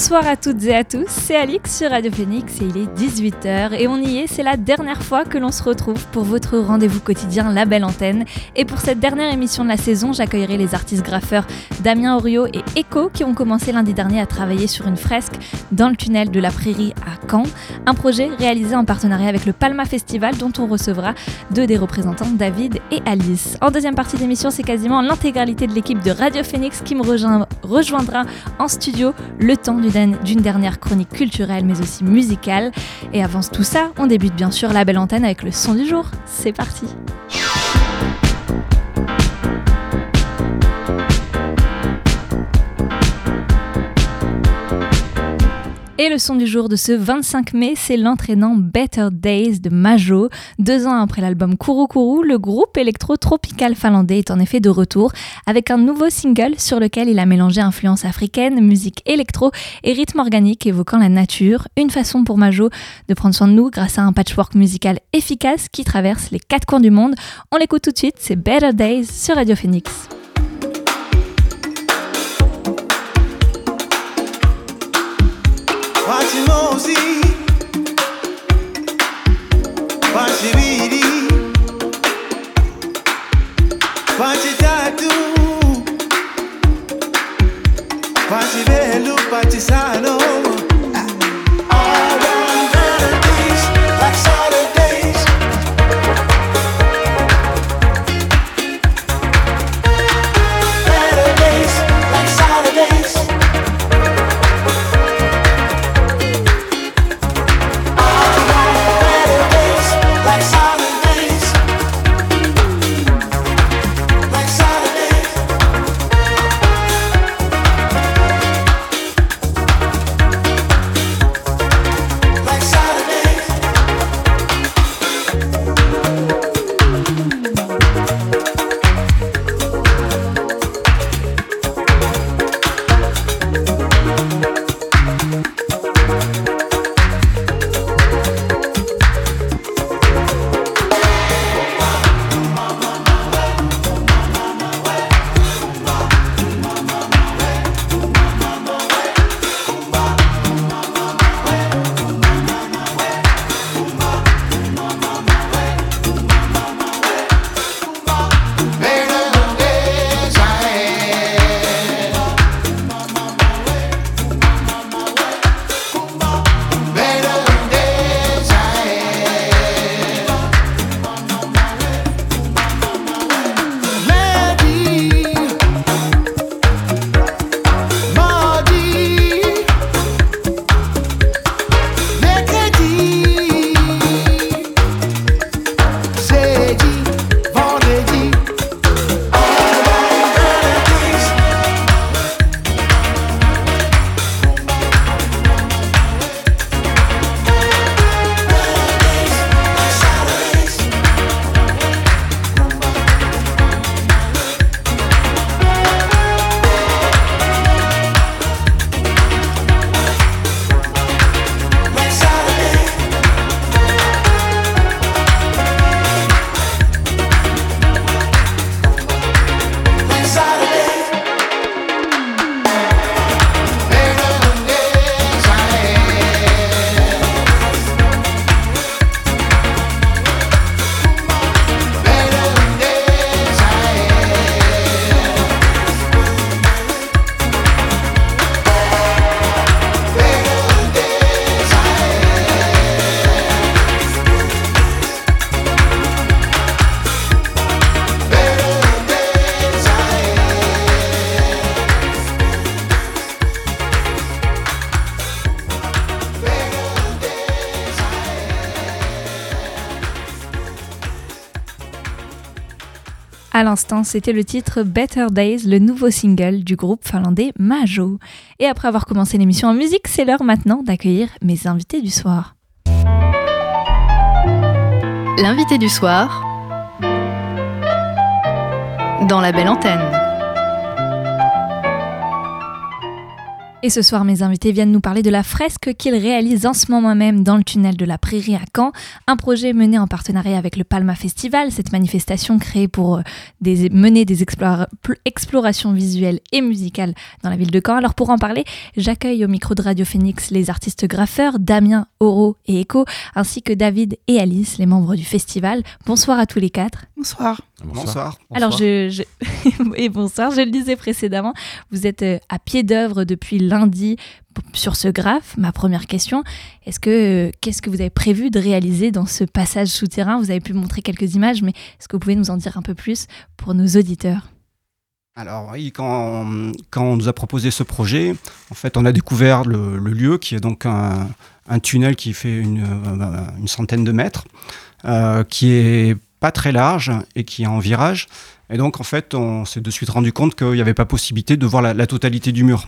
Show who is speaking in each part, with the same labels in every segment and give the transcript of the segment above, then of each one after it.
Speaker 1: Bonsoir à toutes et à tous, c'est Alix sur Radio Phoenix et il est 18h et on y est, c'est la dernière fois que l'on se retrouve pour votre rendez-vous quotidien La Belle Antenne. Et pour cette dernière émission de la saison, j'accueillerai les artistes graffeurs Damien Orio et Echo qui ont commencé lundi dernier à travailler sur une fresque dans le tunnel de la Prairie à Caen, un projet réalisé en partenariat avec le Palma Festival dont on recevra deux des représentants, David et Alice. En deuxième partie d'émission, c'est quasiment l'intégralité de l'équipe de Radio Phoenix qui me rejoindra en studio le temps du d'une dernière chronique culturelle mais aussi musicale. Et avant tout ça, on débute bien sûr la belle antenne avec le son du jour. C'est parti. Et le son du jour de ce 25 mai, c'est l'entraînant Better Days de Majo. Deux ans après l'album Kuru Kuru, le groupe électro-tropical finlandais est en effet de retour avec un nouveau single sur lequel il a mélangé influence africaine, musique électro et rythme organique évoquant la nature. Une façon pour Majo de prendre soin de nous grâce à un patchwork musical efficace qui traverse les quatre coins du monde. On l'écoute tout de suite, c'est Better Days sur Radio Phoenix.
Speaker 2: Pachitatu Pachibelu Pachisano
Speaker 1: À l'instant, c'était le titre Better Days, le nouveau single du groupe finlandais Majo. Et après avoir commencé l'émission en musique, c'est l'heure maintenant d'accueillir mes invités du soir.
Speaker 2: L'invité du soir dans la belle antenne.
Speaker 1: Et ce soir, mes invités viennent nous parler de la fresque qu'ils réalisent en ce moment même dans le tunnel de la Prairie à Caen. Un projet mené en partenariat avec le Palma Festival, cette manifestation créée pour euh, mener des explorations visuelles et musicales dans la ville de Caen. Alors pour en parler, j'accueille au micro de Radio Phoenix les artistes graffeurs Damien, Oro et Echo, ainsi que David et Alice, les membres du festival. Bonsoir à tous les quatre.
Speaker 3: Bonsoir.
Speaker 4: Bonsoir.
Speaker 1: Alors, je, et bonsoir, je le disais précédemment, vous êtes euh, à pied d'œuvre depuis lundi sur ce graphe. Ma première question, est-ce que qu'est-ce que vous avez prévu de réaliser dans ce passage souterrain? Vous avez pu montrer quelques images, mais est-ce que vous pouvez nous en dire un peu plus pour nos auditeurs?
Speaker 4: Alors oui, quand, quand, on nous a proposé ce projet, en fait, on a découvert le, lieu qui est donc un, tunnel qui fait une, euh, une centaine de mètres, euh, qui est pas très large et qui est en virage. Et donc, en fait, on s'est de suite rendu compte qu'il n'y avait pas possibilité de voir la, totalité du mur.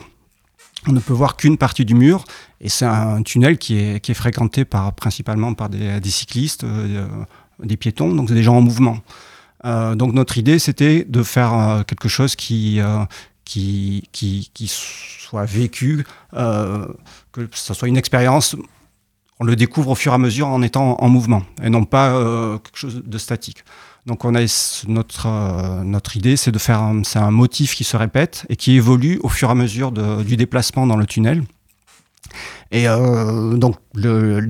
Speaker 4: On ne peut voir qu'une partie du mur, et c'est un tunnel qui est, qui est, fréquenté par, principalement par des, cyclistes, euh, des piétons, donc des gens en mouvement. Euh, donc notre idée, c'était de faire euh, quelque chose qui, qui, qui, qui, soit vécu, que ce soit une expérience on le découvre au fur et à mesure en étant en mouvement et non pas euh, quelque chose de statique. Donc on a notre euh, notre idée, c'est de faire c'est un motif qui se répète et qui évolue au fur et à mesure du déplacement dans le tunnel. Et euh, donc, le,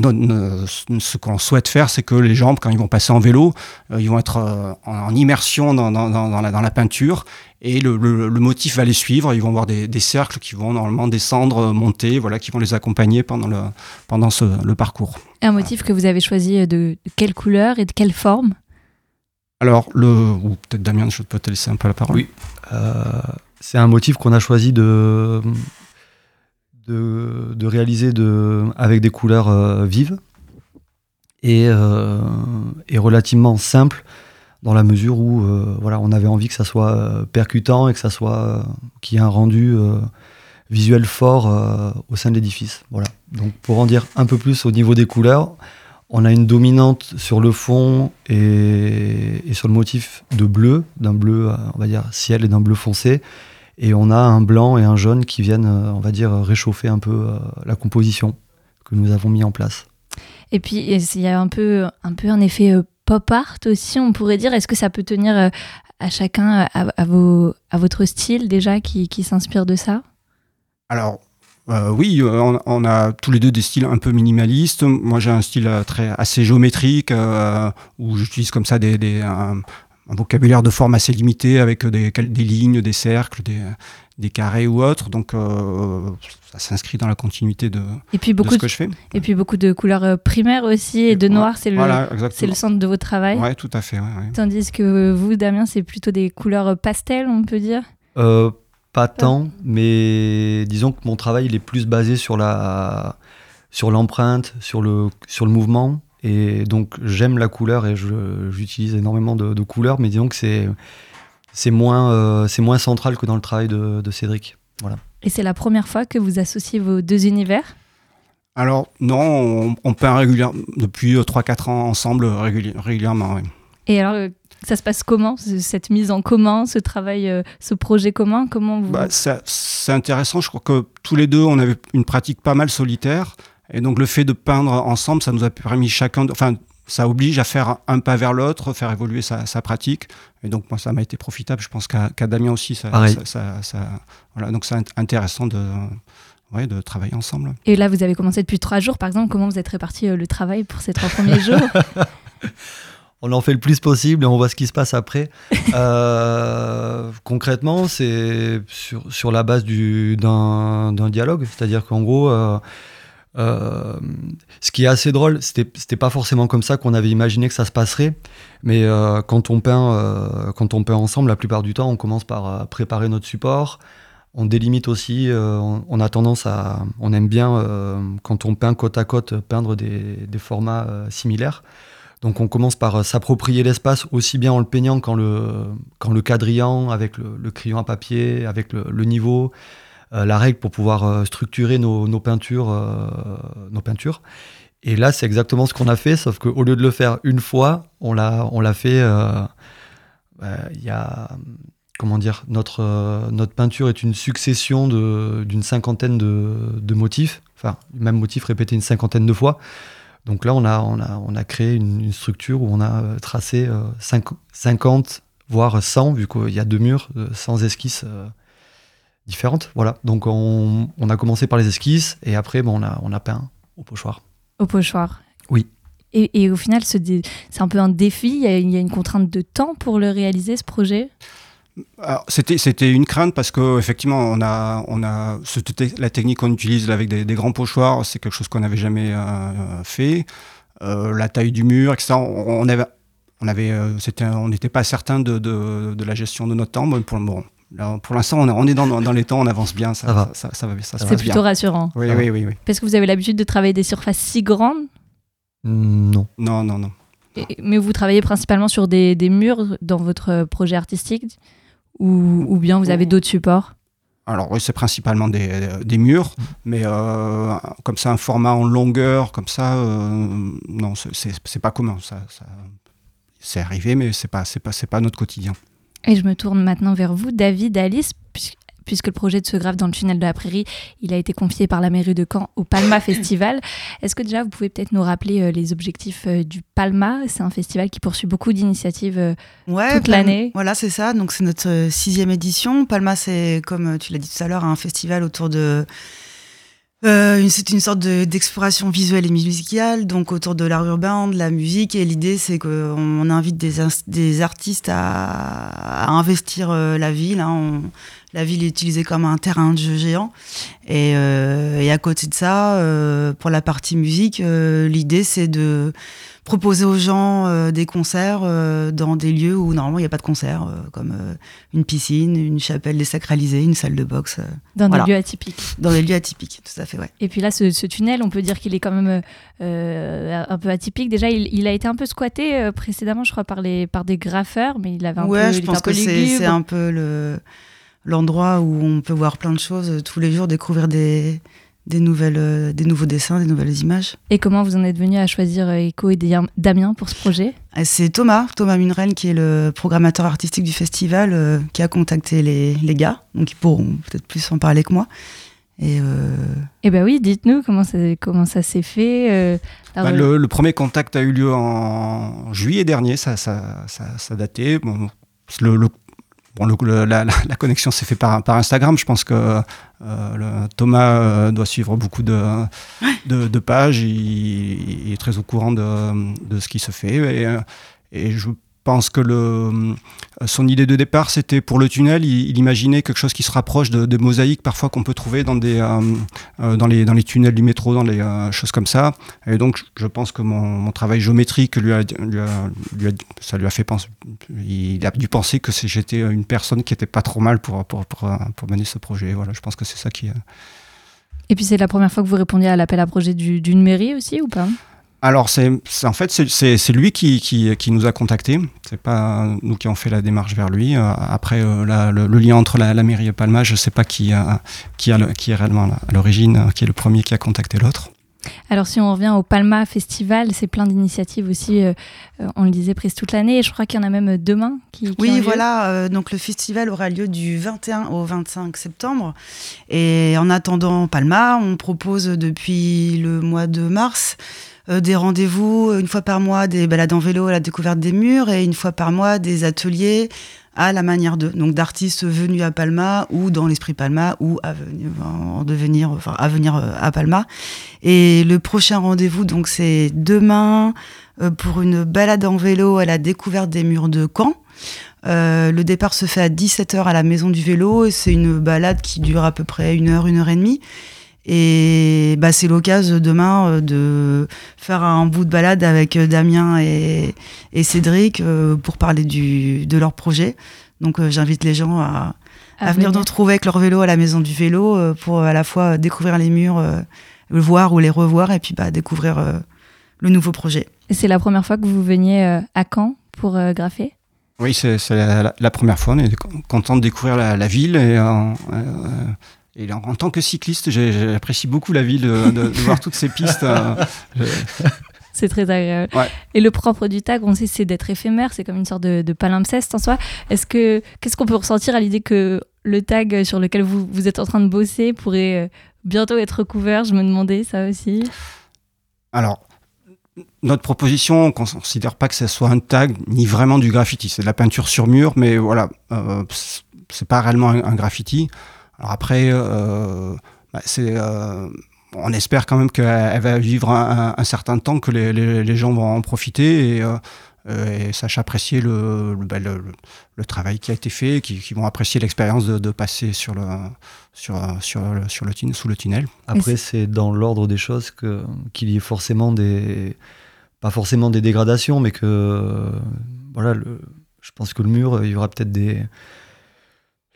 Speaker 4: ce qu'on souhaite faire, c'est que les gens, quand ils vont passer en vélo, ils vont être en, immersion dans, dans, la, dans, la, peinture et le, motif va les suivre. Ils vont voir des, cercles qui vont normalement descendre, monter, voilà, qui vont les accompagner pendant le, pendant le parcours.
Speaker 1: Un motif que vous avez choisi de, quelle couleur et de quelle forme?
Speaker 4: Alors, le, ou peut-être Damien, je peux te laisser un peu la parole.
Speaker 5: Oui, euh, c'est un motif qu'on a choisi de, de, réaliser de, avec des couleurs euh, vives et, euh, et relativement simples dans la mesure où euh, voilà, on avait envie que ça soit percutant et que ça soit qu'il y ait un rendu visuel fort au sein de l'édifice. Voilà. Donc pour en dire un peu plus au niveau des couleurs, on a une dominante sur le fond et, sur le motif de bleu, d'un bleu, on va dire ciel et d'un bleu foncé. Et on a un blanc et un jaune qui viennent, on va dire, réchauffer un peu la composition que nous avons mis en place.
Speaker 1: Et puis il y a un peu un, peu un effet pop art aussi, on pourrait dire. Est-ce que ça peut tenir euh, à chacun, à, vos, à votre style déjà qui, qui s'inspire de ça?
Speaker 4: Alors, euh, oui, euh, on, a tous les deux des styles un peu minimalistes. Moi, j'ai un style très, assez géométrique où j'utilise comme ça des, des un, vocabulaire de forme assez limité avec des, des lignes, des cercles, des, des carrés ou autres. Donc, ça s'inscrit dans la continuité de,
Speaker 1: et puis beaucoup
Speaker 4: ce que je fais.
Speaker 1: Et puis beaucoup de couleurs euh, primaires aussi, et de noir, c'est le, c'est le centre de votre travail.
Speaker 4: Oui, tout à fait.
Speaker 1: Tandis que vous, Damien, c'est plutôt des couleurs euh, pastel, on peut dire?
Speaker 5: Euh, Pas tant, mais disons que mon travail il est plus basé sur, la, sur l'empreinte, sur le, sur le mouvement. Et donc j'aime la couleur et j'utilise énormément de, couleurs, mais disons que c'est, c'est, moins, c'est moins central que dans le travail de, de Cédric. Voilà.
Speaker 1: Et c'est la première fois que vous associez vos deux univers?
Speaker 4: Alors non, on, peint régulièrement depuis 3-4 euh, ans ensemble régulièrement.
Speaker 1: Et alors, euh, ça se passe comment, cette mise en commun, ce travail, euh, ce projet commun? Comment vous...
Speaker 4: Bah, c'est intéressant, je crois que tous les deux, on avait une pratique pas mal solitaire. Et donc le fait de peindre ensemble, ça nous a permis chacun, de, enfin ça oblige à faire un pas vers l'autre, faire évoluer sa, pratique. Et donc, moi, ça m'a été profitable. Je pense qu'à Damien aussi, ça, voilà, donc c'est intéressant de, de travailler ensemble.
Speaker 1: Et là, vous avez commencé depuis trois jours, par exemple. Comment vous êtes réparti euh, le travail pour ces trois premiers jours?
Speaker 5: On en fait le plus possible et on voit ce qui se passe après. Euh, concrètement, c'est sur, sur, la base d'un dialogue. C'est-à-dire qu'en gros, euh, euh, ce qui est assez drôle, c'était pas forcément comme ça qu'on avait imaginé que ça se passerait, mais euh, quand, on peint, euh, quand on peint ensemble, la plupart du temps, on commence par préparer notre support, on délimite aussi, on, a tendance à, on aime bien, quand on peint côte à côte, peindre des, formats similaires. Donc on commence par s'approprier l'espace aussi bien en le peignant qu'en le, quadrillant, avec le, crayon à papier, avec le niveau. Euh, la règle pour pouvoir euh, structurer nos, peintures, euh, nos peintures. Et là, c'est exactement ce qu'on a fait, sauf qu'au lieu de le faire une fois, on l'a, on l'a fait. Il y a, comment dire, notre, notre peinture est une succession de, d'une cinquantaine de, motifs, enfin, même motif répété une cinquantaine de fois. Donc là, on a, on a, on a créé une, structure où on a tracé 50, voire 100, vu qu'il y a deux murs, 100 esquisses différentes. Voilà. Donc on, on, a commencé par les esquisses et après, bon, on, a, on a peint au pochoir.
Speaker 1: Au pochoir.
Speaker 5: Oui.
Speaker 1: Et, et au final, c'est un peu un défi. Il y, a, il y, a, une contrainte de temps pour le réaliser, ce projet?
Speaker 4: C'était, une crainte parce qu'effectivement, on a, on a, la technique qu'on utilise avec des, des, grands pochoirs, c'est quelque chose qu'on n'avait jamais euh, fait. Euh, la taille du mur, etc. On, avait, on avait, euh, on n'était pas certain de, de, de, la gestion de notre temps. Bon, pour, pour l'instant, on, on, est dans, dans, les temps, on avance bien, ça, ça va. Ça, ça, ça,
Speaker 1: ça c'est plutôt bien. rassurant.
Speaker 4: Oui, oui, oui, oui,
Speaker 1: Parce que vous avez l'habitude de travailler des surfaces si grandes
Speaker 5: Non.
Speaker 4: Non, non, non.
Speaker 1: Et, mais vous travaillez principalement sur des, des, murs dans votre projet artistique ou, ou bien vous avez d'autres supports
Speaker 4: alors oui, c'est principalement des, des, murs, mais euh, comme ça, un format en longueur, comme ça, euh, non, c'est pas commun. Ça, ça c'est arrivé, mais c'est pas, c'est pas, c'est pas notre quotidien.
Speaker 1: Et je me tourne maintenant vers vous, David, Alice, puisque le projet de ce grave dans le tunnel de la prairie, il a été confié par la mairie de Caen au Palma Festival. Est-ce que déjà vous pouvez peut-être nous rappeler euh, les objectifs euh, du Palma? C'est un festival qui poursuit beaucoup d'initiatives euh,
Speaker 3: ouais,
Speaker 1: toute l'année.
Speaker 3: Voilà, c'est ça. Donc c'est notre sixième édition. Palma, c'est comme tu l'as dit tout à l'heure, un festival autour de euh, c'est une sorte d'exploration visuelle et musicale, donc autour de l'art urbain, de la musique. Et l'idée, c'est qu'on invite des, des artistes à, à investir euh, la ville. Hein. On, la ville est utilisée comme un terrain de jeu géant. Et, euh, et à côté de ça, euh, pour la partie musique, euh, l'idée, c'est de proposer aux gens euh, des concerts euh, dans des lieux où normalement il n'y a pas de concert, euh, comme une piscine, une chapelle désacralisée, une salle de boxe.
Speaker 1: dans voilà. des lieux atypiques.
Speaker 3: Dans des lieux atypiques, tout à fait, ouais.
Speaker 1: Et puis là, ce, ce tunnel, on peut dire qu'il est quand même un peu atypique. Déjà, il, il, a été un peu squatté précédemment, je crois, par, les, par des graffeurs, mais il avait un
Speaker 3: ouais,
Speaker 1: peu.
Speaker 3: je pense que c'est un peu le l'endroit où on peut voir plein de choses tous les jours, découvrir des, des, nouvelles, euh, des nouveaux dessins, des nouvelles images.
Speaker 1: Et comment vous en êtes venu à choisir euh, Echo et Damien pour ce projet?
Speaker 3: Ah, C'est Thomas, Thomas Munren, qui est le programmateur artistique du festival, euh, qui a contacté les, les, gars, donc ils pourront peut-être plus en parler que moi. Et, euh...
Speaker 1: eh ben oui, dites-nous comment ça, comment ça s'est fait. Euh,
Speaker 4: bah, le, le, premier contact a eu lieu en juillet dernier, ça, ça, ça, ça datait. Bon, le, le, Bon, le, la, la, connexion s'est faite par, par, Instagram. Je pense que euh, le, Thomas euh, doit suivre beaucoup de, de, de pages. Il, il, est très au courant de, de ce qui se fait. Et, euh, et je pense que le, son idée de départ, c'était pour le tunnel, il, imaginait quelque chose qui se rapproche de, mosaïques parfois qu'on peut trouver dans, des, euh, dans, les, tunnels du métro, dans les euh, choses comme ça. Et donc, je pense que mon, travail géométrique ça lui a fait penser. Il a dû penser que j'étais une personne qui était pas trop mal pour, mener ce projet. Voilà, je pense que c'est ça qui.
Speaker 1: Et puis, c'est la première fois que vous répondiez à l'appel à projet d'une du, mairie aussi ou pas?
Speaker 4: Alors, c'est, en fait, c'est lui qui, qui, qui, nous a contactés. C'est pas nous qui avons fait la démarche vers lui. Euh, après, euh, la, le, le, lien entre la, la, mairie et Palma, je ne sais pas qui, a, qui, a le, qui est réellement à l'origine, euh, qui est le premier qui a contacté l'autre.
Speaker 1: Alors si on revient au Palma Festival, c'est plein d'initiatives aussi, euh, on le disait presque toute l'année, et je crois qu'il y en a même demain qui, qui
Speaker 3: Oui, voilà, euh, donc le festival aura lieu du 21 au 25 septembre, et en attendant Palma, on propose depuis le mois de mars euh, des rendez-vous une fois par mois, des balades en vélo à la découverte des murs, et une fois par mois des ateliers à la manière de donc d'artistes venus à Palma ou dans l'esprit Palma ou à venir en devenir enfin à venir à Palma. Et le prochain rendez-vous donc c'est demain euh, pour une balade en vélo à la découverte des murs de Caen. Euh, le départ se fait à 17h à la maison du vélo et c'est une balade qui dure à peu près une heure, une heure et demie. Et bah, c'est l'occasion demain euh, de faire un bout de balade avec euh, Damien et, et Cédric euh, pour parler du, de leur projet. Donc euh, j'invite les gens à, à, à venir nous retrouver avec leur vélo à la maison du vélo euh, pour à la fois découvrir les murs, euh, le voir ou les revoir et puis bah, découvrir le nouveau projet.
Speaker 1: Et c'est la première fois que vous veniez à Caen pour graffer?
Speaker 4: Oui, c'est la, la, la, première fois. On est content de découvrir la, la ville et Et en, tant que cycliste, j'apprécie beaucoup la ville, de, de, voir toutes ces pistes.
Speaker 1: C'est très agréable. Et le propre du tag, on sait, c'est d'être éphémère, c'est comme une sorte de, palimpseste en soi. Est-ce que qu'est-ce qu'on peut ressentir à l'idée que le tag sur lequel vous, vous êtes en train de bosser pourrait euh, bientôt être couvert Je me demandais ça aussi.
Speaker 4: Alors, notre proposition, on ne considère pas que ce soit un tag ni vraiment du graffiti. C'est de la peinture sur mur, mais voilà, euh, c'est pas réellement un, graffiti. Alors après, euh, bah, c'est euh, on espère quand même qu'elle va vivre un, certain temps, que les, gens vont en profiter et, euh, sachent apprécier ben, le, le, travail qui a été fait, qui, vont apprécier l'expérience de, passer sur le, sur, sur, sur le, sous le tunnel.
Speaker 5: Après, c'est dans l'ordre des choses qu'il y ait forcément des. Pas forcément des dégradations, mais que. Voilà, je pense que le mur, il y aura peut-être des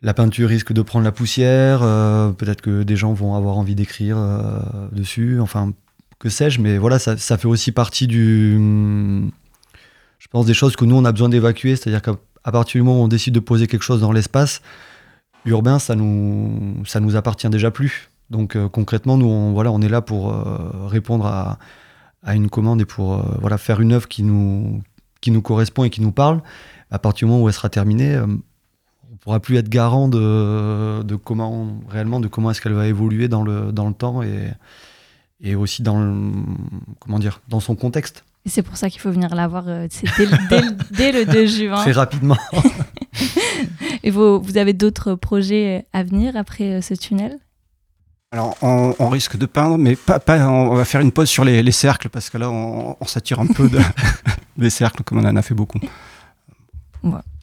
Speaker 5: la peinture risque de prendre la poussière, euh, peut-être que des gens vont avoir envie d'écrire euh, dessus, enfin, que sais-je, mais voilà, ça, fait aussi partie du. Je pense des choses que nous, on a besoin d'évacuer, c'est-à-dire qu'à partir du moment où on décide de poser quelque chose dans l'espace, urbain, ça nous, nous appartient déjà plus. Donc euh, concrètement, nous, on, voilà, on est là pour répondre à, à, une commande et pour voilà, faire une œuvre qui nous, qui nous correspond et qui nous parle. À partir du moment où elle sera terminée, pourra plus être garant de, de comment réellement de comment est-ce qu'elle va évoluer dans le, dans le temps et, et aussi dans le, comment dire dans son contexte.
Speaker 1: Et c'est pour ça qu'il faut venir la voir euh, dès, dès, le 2 juin.
Speaker 5: Très rapidement.
Speaker 1: et vous, vous avez d'autres projets à venir après euh, ce tunnel?
Speaker 4: Alors, on, risque de peindre, mais pas, pas, on va faire une pause sur les, les cercles, parce que là, on, on s'attire un peu de, des cercles, comme on en a fait beaucoup.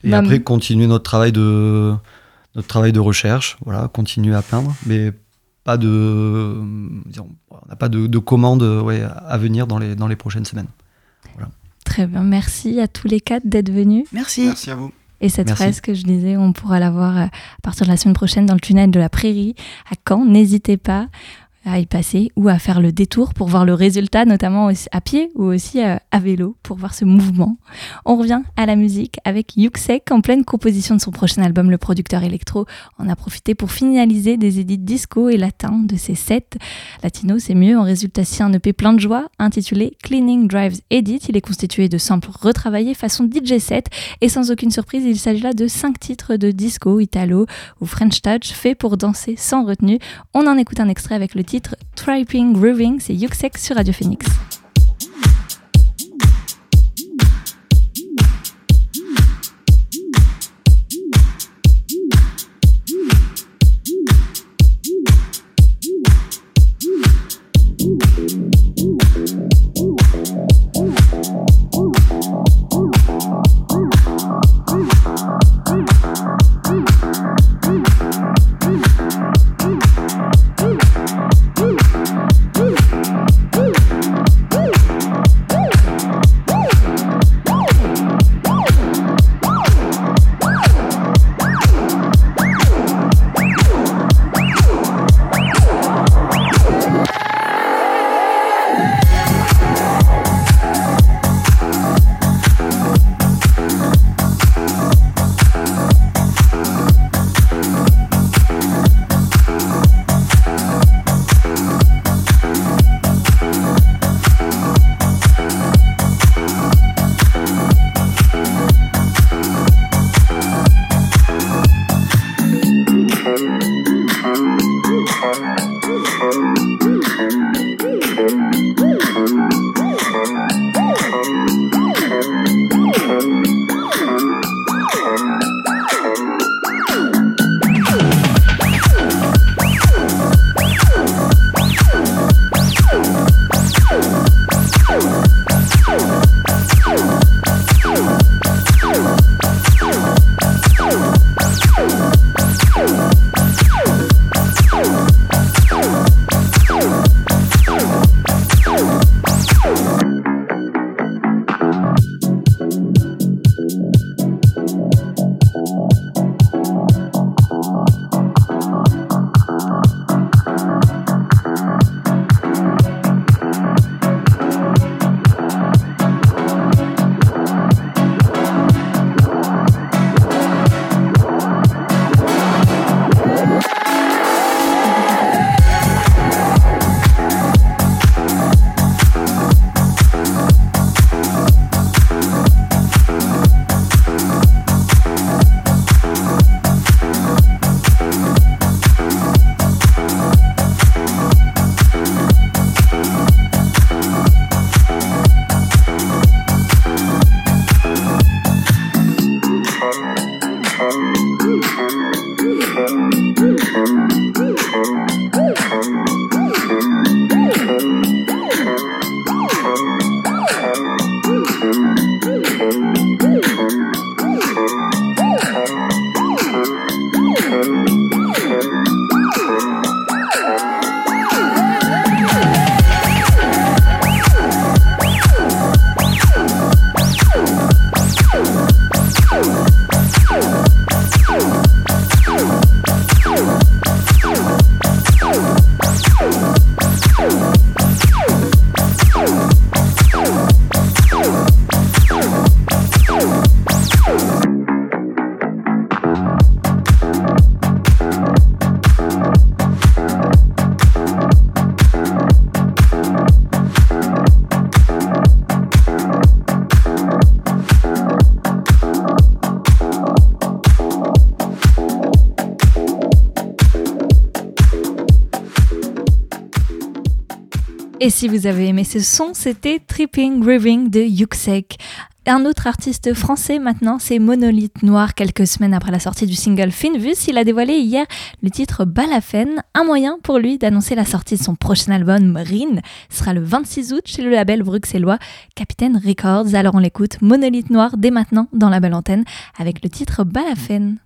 Speaker 5: Et après, continuer notre travail de, notre travail de recherche, voilà, continuer à peindre, mais pas de, on n'a pas de, de commandes ouais, à venir dans les, dans les prochaines semaines.
Speaker 1: Très bien, merci à tous les quatre d'être venus.
Speaker 3: Merci.
Speaker 4: Merci à vous.
Speaker 1: Et cette phrase que je disais, on pourra la voir à partir de la semaine prochaine dans le tunnel de la Prairie à Caen. N'hésitez pas à y passer ou à faire le détour pour voir le résultat, notamment à pied ou aussi euh, à vélo pour voir ce mouvement. On revient à la musique avec Yuxek en pleine composition de son prochain album. Le producteur électro en a profité pour finaliser des édits disco et latins de ses sets. Latino, c'est mieux. En résultat, si un EP plein de joie intitulé Cleaning Drives Edit. Il est constitué de samples retravaillés façon DJ set et sans aucune surprise, il s'agit là de cinq titres de disco, italo ou French touch fait pour danser sans retenue. On en écoute un extrait avec le titre Triping Grooving, c'est Yuxek sur Radio Phoenix. Si vous avez aimé ce son, c'était Tripping Grooving de Yuxek. Un autre artiste français maintenant, c'est Monolithe Noir. Quelques semaines après la sortie du single Finvus, il a dévoilé hier le titre Balafen, un moyen pour lui d'annoncer la sortie de son prochain album Marine. Sera le 26 août chez le label bruxellois Capitaine Records. Alors on l'écoute, Monolithe Noir dès maintenant dans la belle antenne avec le titre Balafen.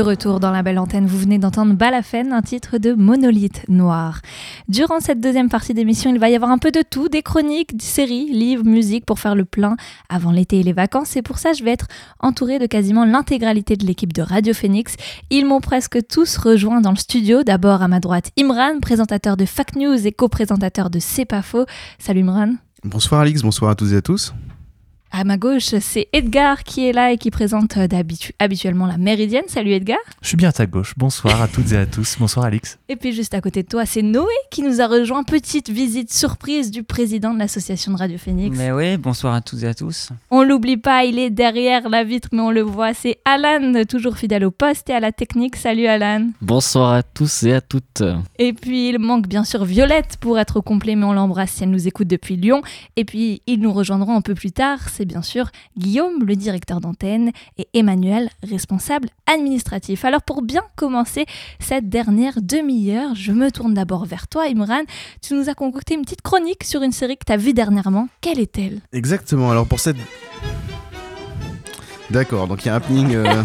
Speaker 1: De retour dans la belle antenne, vous venez d'entendre Balafène, un titre de Monolithe Noir. Durant cette deuxième partie d'émission, il va y avoir un peu de tout, des chroniques, des séries, livres, musique pour faire le plein avant l'été et les vacances. Et pour ça, je vais être entourée de quasiment l'intégralité de l'équipe de Radio Phoenix. Ils m'ont presque tous rejoint dans le studio. D'abord à ma droite, Imran, présentateur de Fact News et co-présentateur de C'est pas faux. Salut Imran.
Speaker 6: Bonsoir Alix, bonsoir à tous et à tous.
Speaker 1: À ma gauche, c'est Edgar qui est là et qui présente euh, habituellement la Méridienne. Salut Edgar.
Speaker 7: Je suis bien à ta gauche. Bonsoir à toutes et à tous. Bonsoir Alix.
Speaker 1: Et puis juste à côté de toi, c'est Noé qui nous a rejoint. Petite visite surprise du président de l'association de Radio Phoenix.
Speaker 8: Mais oui, bonsoir à toutes et à tous.
Speaker 1: On l'oublie pas, il est derrière la vitre, mais on le voit. C'est Alan, toujours fidèle au poste et à la technique. Salut Alan.
Speaker 9: Bonsoir à tous et à toutes.
Speaker 1: Et puis il manque bien sûr Violette pour être au complet, mais on l'embrasse si elle nous écoute depuis Lyon. Et puis ils nous rejoindront un peu plus tard c'est bien sûr Guillaume, le directeur d'antenne, et Emmanuel, responsable administratif. Alors pour bien commencer cette dernière demi-heure, je me tourne d'abord vers toi, Imran. Tu nous as concocté une petite chronique sur une série que tu as vue dernièrement. Quelle est-elle?
Speaker 6: Exactement, alors pour cette... D'accord, donc il y a un happening... Euh,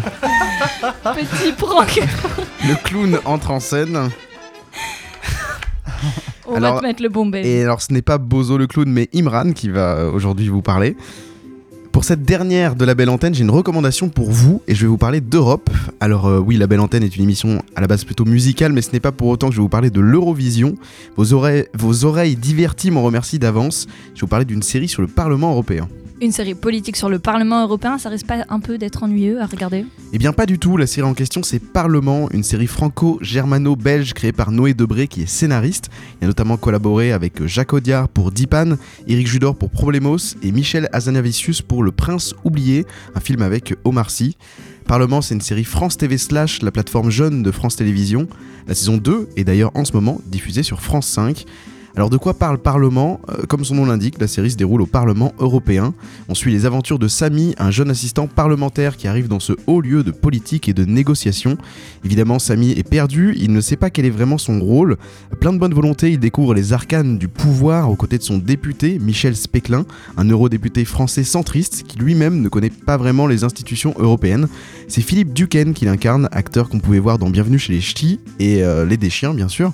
Speaker 1: Petit prank
Speaker 6: Le clown entre en scène.
Speaker 1: On va te mettre le bon
Speaker 6: Et alors, ce n'est pas Bozo le clown, mais Imran qui va euh, aujourd'hui vous parler. Pour cette dernière de La Belle Antenne, j'ai une recommandation pour vous et je vais vous parler d'Europe. Alors euh, oui, La Belle Antenne est une émission à la base plutôt musicale, mais ce n'est pas pour autant que je vais vous parler de l'Eurovision. Vos oreilles, vos oreilles diverties m'en remercient d'avance. Je vais vous parler d'une série sur le Parlement européen.
Speaker 1: Une série politique sur le Parlement européen, ça risque pas un peu d'être ennuyeux à regarder?
Speaker 6: Eh bien pas du tout, la série en question c'est Parlement, une série franco-germano-belge créée par Noé Debré qui est scénariste. Il a notamment collaboré avec Jacques Audiard pour Dipan, Eric Judor pour Problemos et Michel Azanavicius pour Le Prince oublié, un film avec Omar Sy. Parlement, c'est une série France TV slash, la plateforme jeune de France Télévisions. La saison 2 est d'ailleurs en ce moment diffusée sur France 5. Alors de quoi parle Parlement? Euh, Comme son nom l'indique, la série se déroule au Parlement européen. On suit les aventures de Samy, un jeune assistant parlementaire qui arrive dans ce haut lieu de politique et de négociation. Évidemment, Samy est perdu, il ne sait pas quel est vraiment son rôle. Plein de bonne volonté, il découvre les arcanes du pouvoir aux côtés de son député, Michel Speclin, un eurodéputé français centriste qui lui-même ne connaît pas vraiment les institutions européennes. C'est Philippe Duquesne qui l'incarne, acteur qu'on pouvait voir dans Bienvenue chez les Ch'tis et euh, Les Déchiens bien sûr.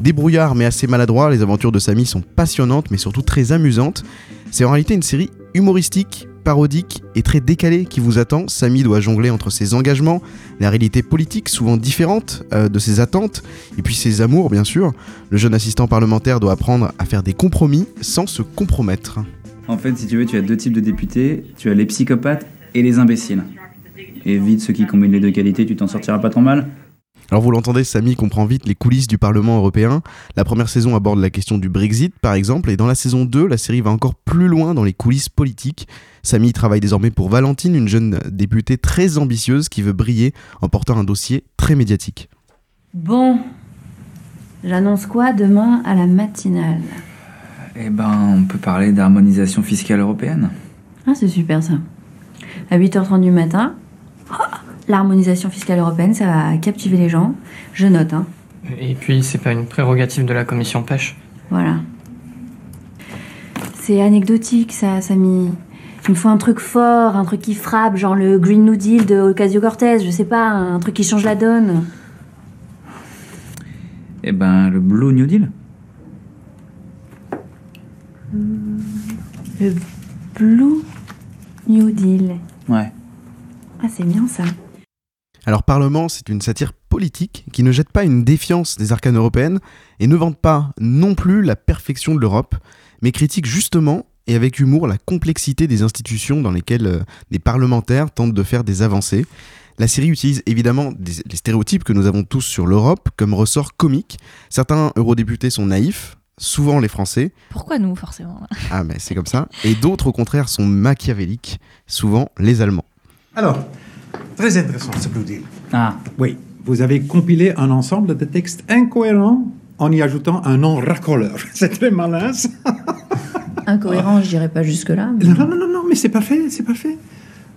Speaker 6: Débrouillard mais assez maladroit, les aventures de Samy sont passionnantes mais surtout très amusantes. C'est en réalité une série humoristique, parodique et très décalée qui vous attend. Samy doit jongler entre ses engagements, la réalité politique souvent différente euh, de ses attentes, et puis ses amours bien sûr. Le jeune assistant parlementaire doit apprendre à faire des compromis sans se compromettre.
Speaker 10: En fait, si tu veux, tu as deux types de députés. Tu as les psychopathes et les imbéciles. Et vite, ceux qui combinent les deux qualités, tu t'en sortiras pas trop mal.
Speaker 6: Alors vous l'entendez, Samy comprend vite les coulisses du Parlement européen. La première saison aborde la question du Brexit par exemple, et dans la saison 2, la série va encore plus loin dans les coulisses politiques. Samy travaille désormais pour Valentine, une jeune députée très ambitieuse qui veut briller en portant un dossier très médiatique.
Speaker 11: Bon, j'annonce quoi demain à la matinale?
Speaker 10: Eh ben, on peut parler d'harmonisation fiscale européenne.
Speaker 11: Ah, c'est super ça. À 8h30 du matin, l'harmonisation fiscale européenne, ça va captiver les gens. Je note. Hein.
Speaker 12: Et puis, c'est pas une prérogative de la commission pêche.
Speaker 11: Voilà. C'est anecdotique, ça, Samy. Il me faut un truc fort, un truc qui frappe, genre le Green New Deal de Ocasio-Cortez, je sais pas, un truc qui change la donne.
Speaker 10: Eh ben, le Blue New Deal
Speaker 11: Le Blue New Deal.
Speaker 10: Ouais.
Speaker 11: Ah, c'est bien ça.
Speaker 6: Alors Parlement, c'est une satire politique qui ne jette pas une défiance des arcanes européennes et ne vante pas non plus la perfection de l'Europe, mais critique justement et avec humour la complexité des institutions dans lesquelles euh, des parlementaires tentent de faire des avancées. La série utilise évidemment les stéréotypes que nous avons tous sur l'Europe comme ressort comique. Certains eurodéputés sont naïfs, souvent les Français.
Speaker 1: Pourquoi nous, forcément?
Speaker 6: Ah, mais c'est comme ça. Et d'autres, au contraire, sont machiavéliques, souvent les Allemands.
Speaker 13: Alors, Très intéressant ce Blue Deal.
Speaker 10: Ah.
Speaker 13: Oui, vous avez compilé un ensemble de textes incohérents en y ajoutant un nom racoleur. C'est très malin. Ça.
Speaker 11: Incohérent, je dirais pas jusque-là.
Speaker 13: Non, non, non, non, mais c'est parfait, c'est parfait.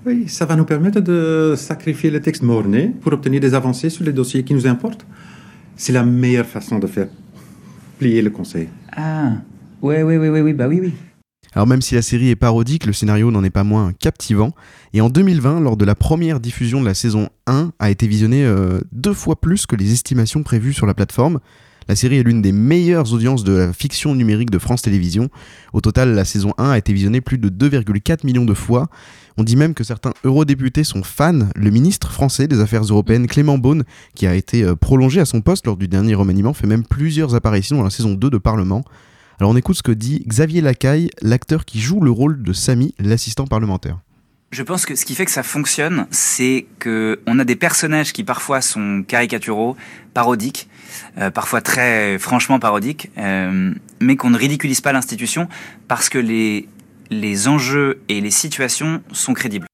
Speaker 13: Oui, ça va nous permettre de sacrifier le texte morné pour obtenir des avancées sur les dossiers qui nous importent. C'est la meilleure façon de faire plier le conseil.
Speaker 10: Ah, ouais, oui, oui, oui, oui, bah oui, oui.
Speaker 6: Alors même si la série est parodique, le scénario n'en est pas moins captivant. Et en 2020, lors de la première diffusion de la saison 1, a été visionné euh, deux fois plus que les estimations prévues sur la plateforme. La série est l'une des meilleures audiences de la fiction numérique de France Télévisions. Au total, la saison 1 a été visionnée plus de 2,4 millions de fois. On dit même que certains eurodéputés sont fans. Le ministre français des Affaires européennes, Clément Beaune, qui a été euh, prolongé à son poste lors du dernier remaniement, fait même plusieurs apparitions dans la saison 2 de Parlement. Alors on écoute ce que dit Xavier Lacaille, l'acteur qui joue le rôle de Samy, l'assistant parlementaire.
Speaker 14: Je pense que ce qui fait que ça fonctionne, c'est que on a des personnages qui parfois sont caricaturaux, parodiques, euh, parfois très franchement parodiques, euh, mais qu'on ne ridiculise pas l'institution parce que les enjeux et les situations sont crédibles.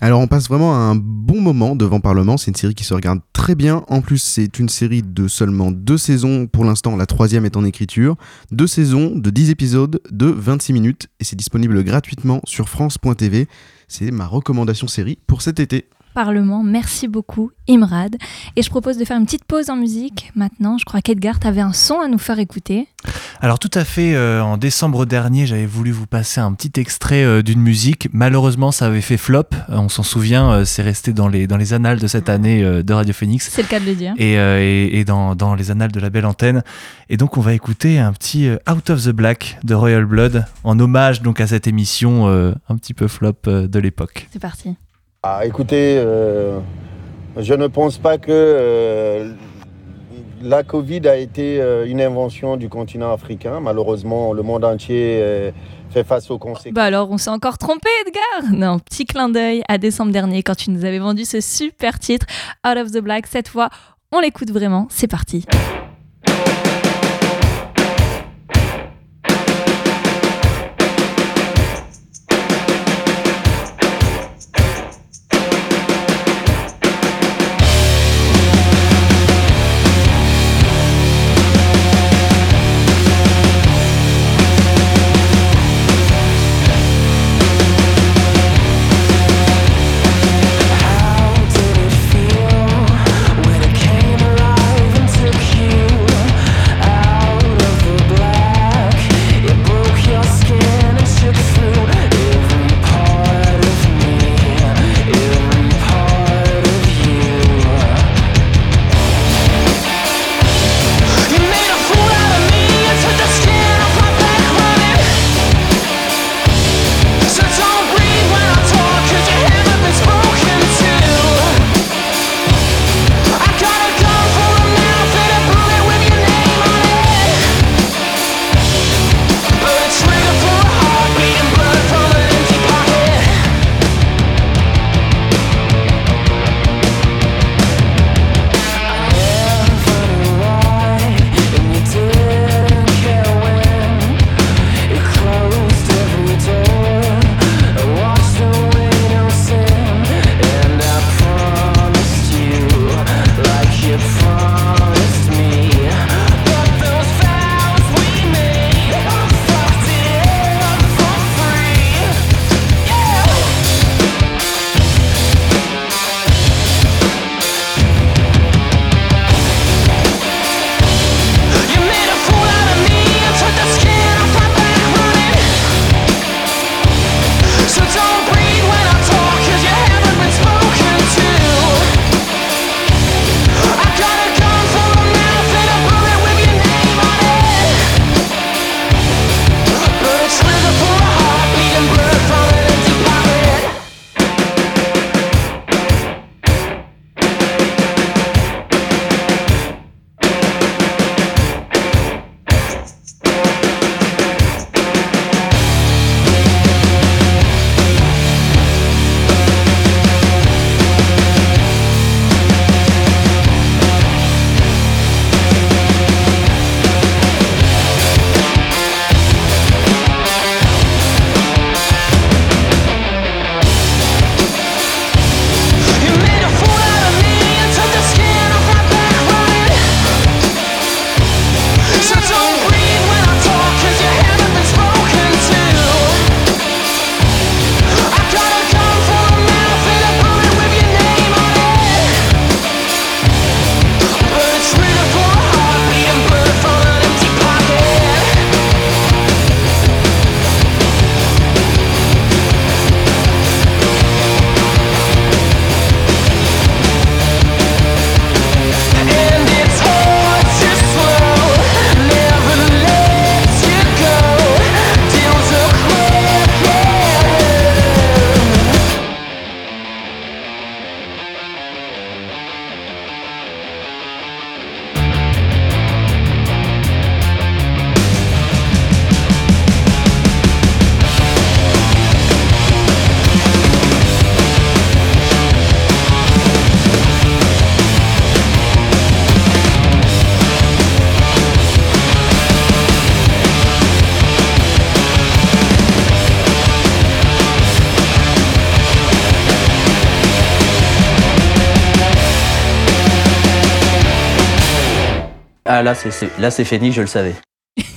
Speaker 6: Alors on passe vraiment un bon moment devant Parlement, c'est une série qui se regarde très bien, en plus c'est une série de seulement deux saisons, pour l'instant la troisième est en écriture, deux saisons de 10 épisodes de 26 minutes, et c'est disponible gratuitement sur France.tv, c'est ma recommandation série pour cet été.
Speaker 1: Parlement. Merci beaucoup, Imrad. Et je propose de faire une petite pause en musique. Maintenant, je crois qu'Edgar, avait un son à nous faire écouter.
Speaker 7: Alors tout à fait, euh, en décembre dernier, j'avais voulu vous passer un petit extrait euh, d'une musique. Malheureusement, ça avait fait flop. Euh, on s'en souvient, c'est resté dans les, dans les annales de cette année de Radio Phoenix.
Speaker 1: C'est le cas de le dire.
Speaker 7: Et, et, et dans, dans, les annales de la belle antenne. Et donc on va écouter un petit Out of the Black de Royal Blood, en hommage donc à cette émission un petit peu flop de l'époque.
Speaker 1: C'est parti.
Speaker 15: Ah, écoutez, euh, je ne pense pas que euh, la Covid a été euh, une invention du continent africain. Malheureusement, le monde entier fait face aux conséquences.
Speaker 1: Bah alors, on s'est encore trompé, Edgar Non, petit clin d'œil à décembre dernier quand tu nous avais vendu ce super titre, Out of the Black. Cette fois, on l'écoute vraiment. C'est parti.
Speaker 9: Ah là c'est là c'est Phoenix, je le savais.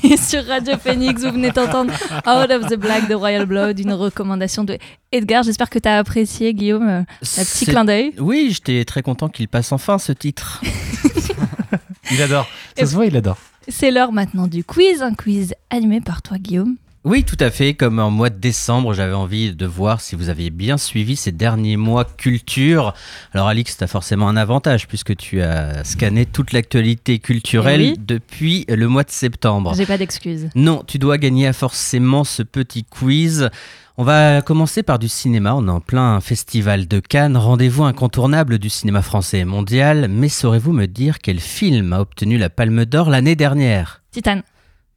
Speaker 1: Et sur Radio Phoenix, vous venez d'entendre Out of the Black de Royal Blood, une recommandation de Edgar. J'espère que tu as apprécié, Guillaume, euh, un petit clin d'œil.
Speaker 16: Oui, j'étais très content qu'il passe enfin ce titre.
Speaker 7: Il adore. Ça se voit, il adore.
Speaker 1: C'est l'heure maintenant du quiz, un quiz animé par toi, Guillaume.
Speaker 16: Oui, tout à fait. Comme en mois de décembre, j'avais envie de voir si vous aviez bien suivi ces derniers mois culture. Alors, Alix, tu as forcément un avantage puisque tu as scanné toute l'actualité culturelle
Speaker 1: oui.
Speaker 16: depuis le mois de septembre.
Speaker 1: J'ai pas d'excuses.
Speaker 16: Non, tu dois gagner forcément ce petit quiz. On va commencer par du cinéma. On est en plein festival de Cannes, rendez-vous incontournable du cinéma français et mondial. Mais saurez-vous me dire quel film a obtenu la Palme d'Or l'année dernière?
Speaker 1: Titane.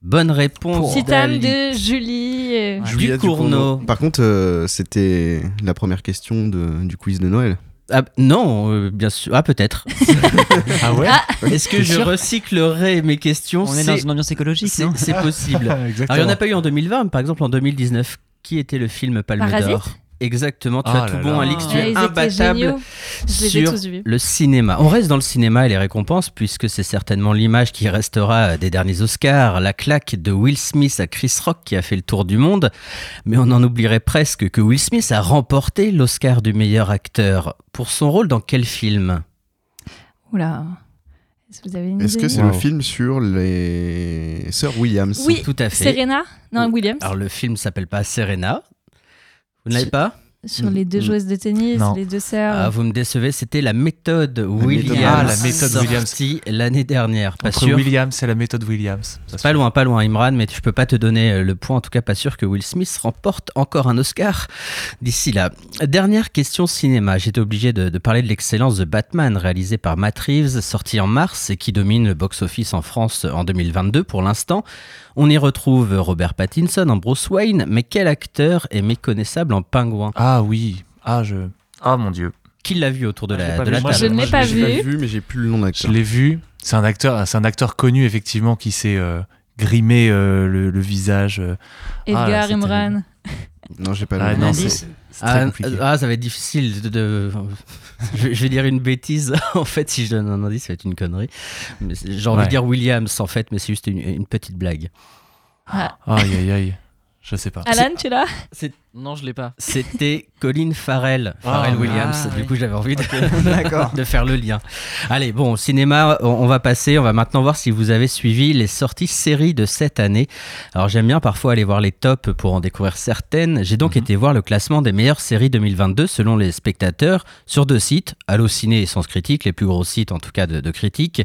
Speaker 16: Bonne réponse. D'Ali.
Speaker 1: de Julie. euh,
Speaker 6: Julia
Speaker 16: Ducournau.
Speaker 6: Par contre, euh, c'était la première question de- du quiz de Noël.
Speaker 16: Ah, non, euh, bien sûr. Ah, peut-être.
Speaker 7: ah ouais
Speaker 16: Est-ce que
Speaker 7: T'es
Speaker 16: je
Speaker 7: sûr
Speaker 16: recyclerai mes questions
Speaker 8: On est dans une ambiance écologique,
Speaker 16: C'est
Speaker 8: non
Speaker 16: c'est possible. Alors, il n'y en a pas eu en 2020, mais par exemple en 2019. Qui était le film Palme
Speaker 1: Parasite
Speaker 16: d'Or? Exactement, tu
Speaker 7: Ah
Speaker 16: as tout
Speaker 7: là
Speaker 16: bon,
Speaker 7: là.
Speaker 16: Alix, tu es
Speaker 1: étaient
Speaker 16: imbattable sur le cinéma. On reste dans le cinéma et les récompenses, puisque c'est certainement l'image qui restera des derniers Oscars, la claque de Will Smith à Chris Rock qui a fait le tour du monde. Mais on en oublierait presque que Will Smith a remporté l'Oscar du meilleur acteur. Pour son rôle dans quel film?
Speaker 1: Oula. Est-ce que
Speaker 6: c'est le film sur les sœurs Williams?
Speaker 1: Oui,
Speaker 16: Tout à fait.
Speaker 1: Serena? Non, Williams.
Speaker 16: Alors le film s'appelle pas Serena. Vous ne l'avez pas
Speaker 1: Sur les deux joueuses de tennis,
Speaker 16: Non.
Speaker 1: les deux sœurs.
Speaker 16: Ah, vous me décevez, c'était la méthode Williams.
Speaker 7: Ah, la méthode Williams.
Speaker 16: sortie l'année dernière. Pas
Speaker 7: Entre
Speaker 16: sûr.
Speaker 7: Williams et la méthode Williams.
Speaker 16: Pas loin, pas loin, Imran, mais je peux pas te donner euh, le point. En tout cas, pas sûr que Will Smith remporte encore un Oscar d'ici là. Dernière question cinéma. J'étais obligé de, de parler de l'excellence de Batman, réalisé par Matt Reeves, sorti en mars et qui domine le box-office en France en 2022 pour l'instant. On y retrouve Robert Pattinson en Bruce Wayne, mais quel acteur est méconnaissable en pingouin?
Speaker 7: Ah oui. Ah, je. Ah mon dieu.
Speaker 16: Qui l'a vu autour de
Speaker 7: Ah, je
Speaker 16: la, de la table
Speaker 1: Je ne l'ai pas vu.
Speaker 6: pas vu, mais j'ai plus le nom
Speaker 7: Je
Speaker 6: d'acteur.
Speaker 7: l'ai vu. C'est un acteur, c'est un acteur connu effectivement qui s'est euh, grimé euh, le, le visage. euh. Ah, là,
Speaker 1: Edgar Imran.
Speaker 6: Non, j'ai pas
Speaker 7: Ah,
Speaker 6: le nom.
Speaker 16: Ah, ah, ça va être difficile de. de- je, je vais dire une bêtise. en fait, si je donne un indice, ça va être une connerie. J'ai envie
Speaker 7: Ouais.
Speaker 16: de dire Williams, en fait, mais c'est juste une, une petite blague.
Speaker 1: Ah.
Speaker 7: Aïe aïe aïe. Je sais pas.
Speaker 1: Alan, tu l'as?
Speaker 16: C'est-
Speaker 9: Non, je l'ai pas.
Speaker 16: C'était Colin Farrell, Farrell
Speaker 7: Ah,
Speaker 16: Williams.
Speaker 9: ah,
Speaker 16: du
Speaker 9: oui.
Speaker 16: coup, j'avais envie de, de faire le lien. Allez, bon, au cinéma, on, on va passer. On va maintenant voir si vous avez suivi les sorties séries de cette année. Alors, j'aime bien parfois aller voir les tops pour en découvrir certaines. J'ai donc été voir le classement des meilleures séries 2022 selon les spectateurs sur deux sites, Allociné et Sens Critique, les plus gros sites en tout cas de, de critiques.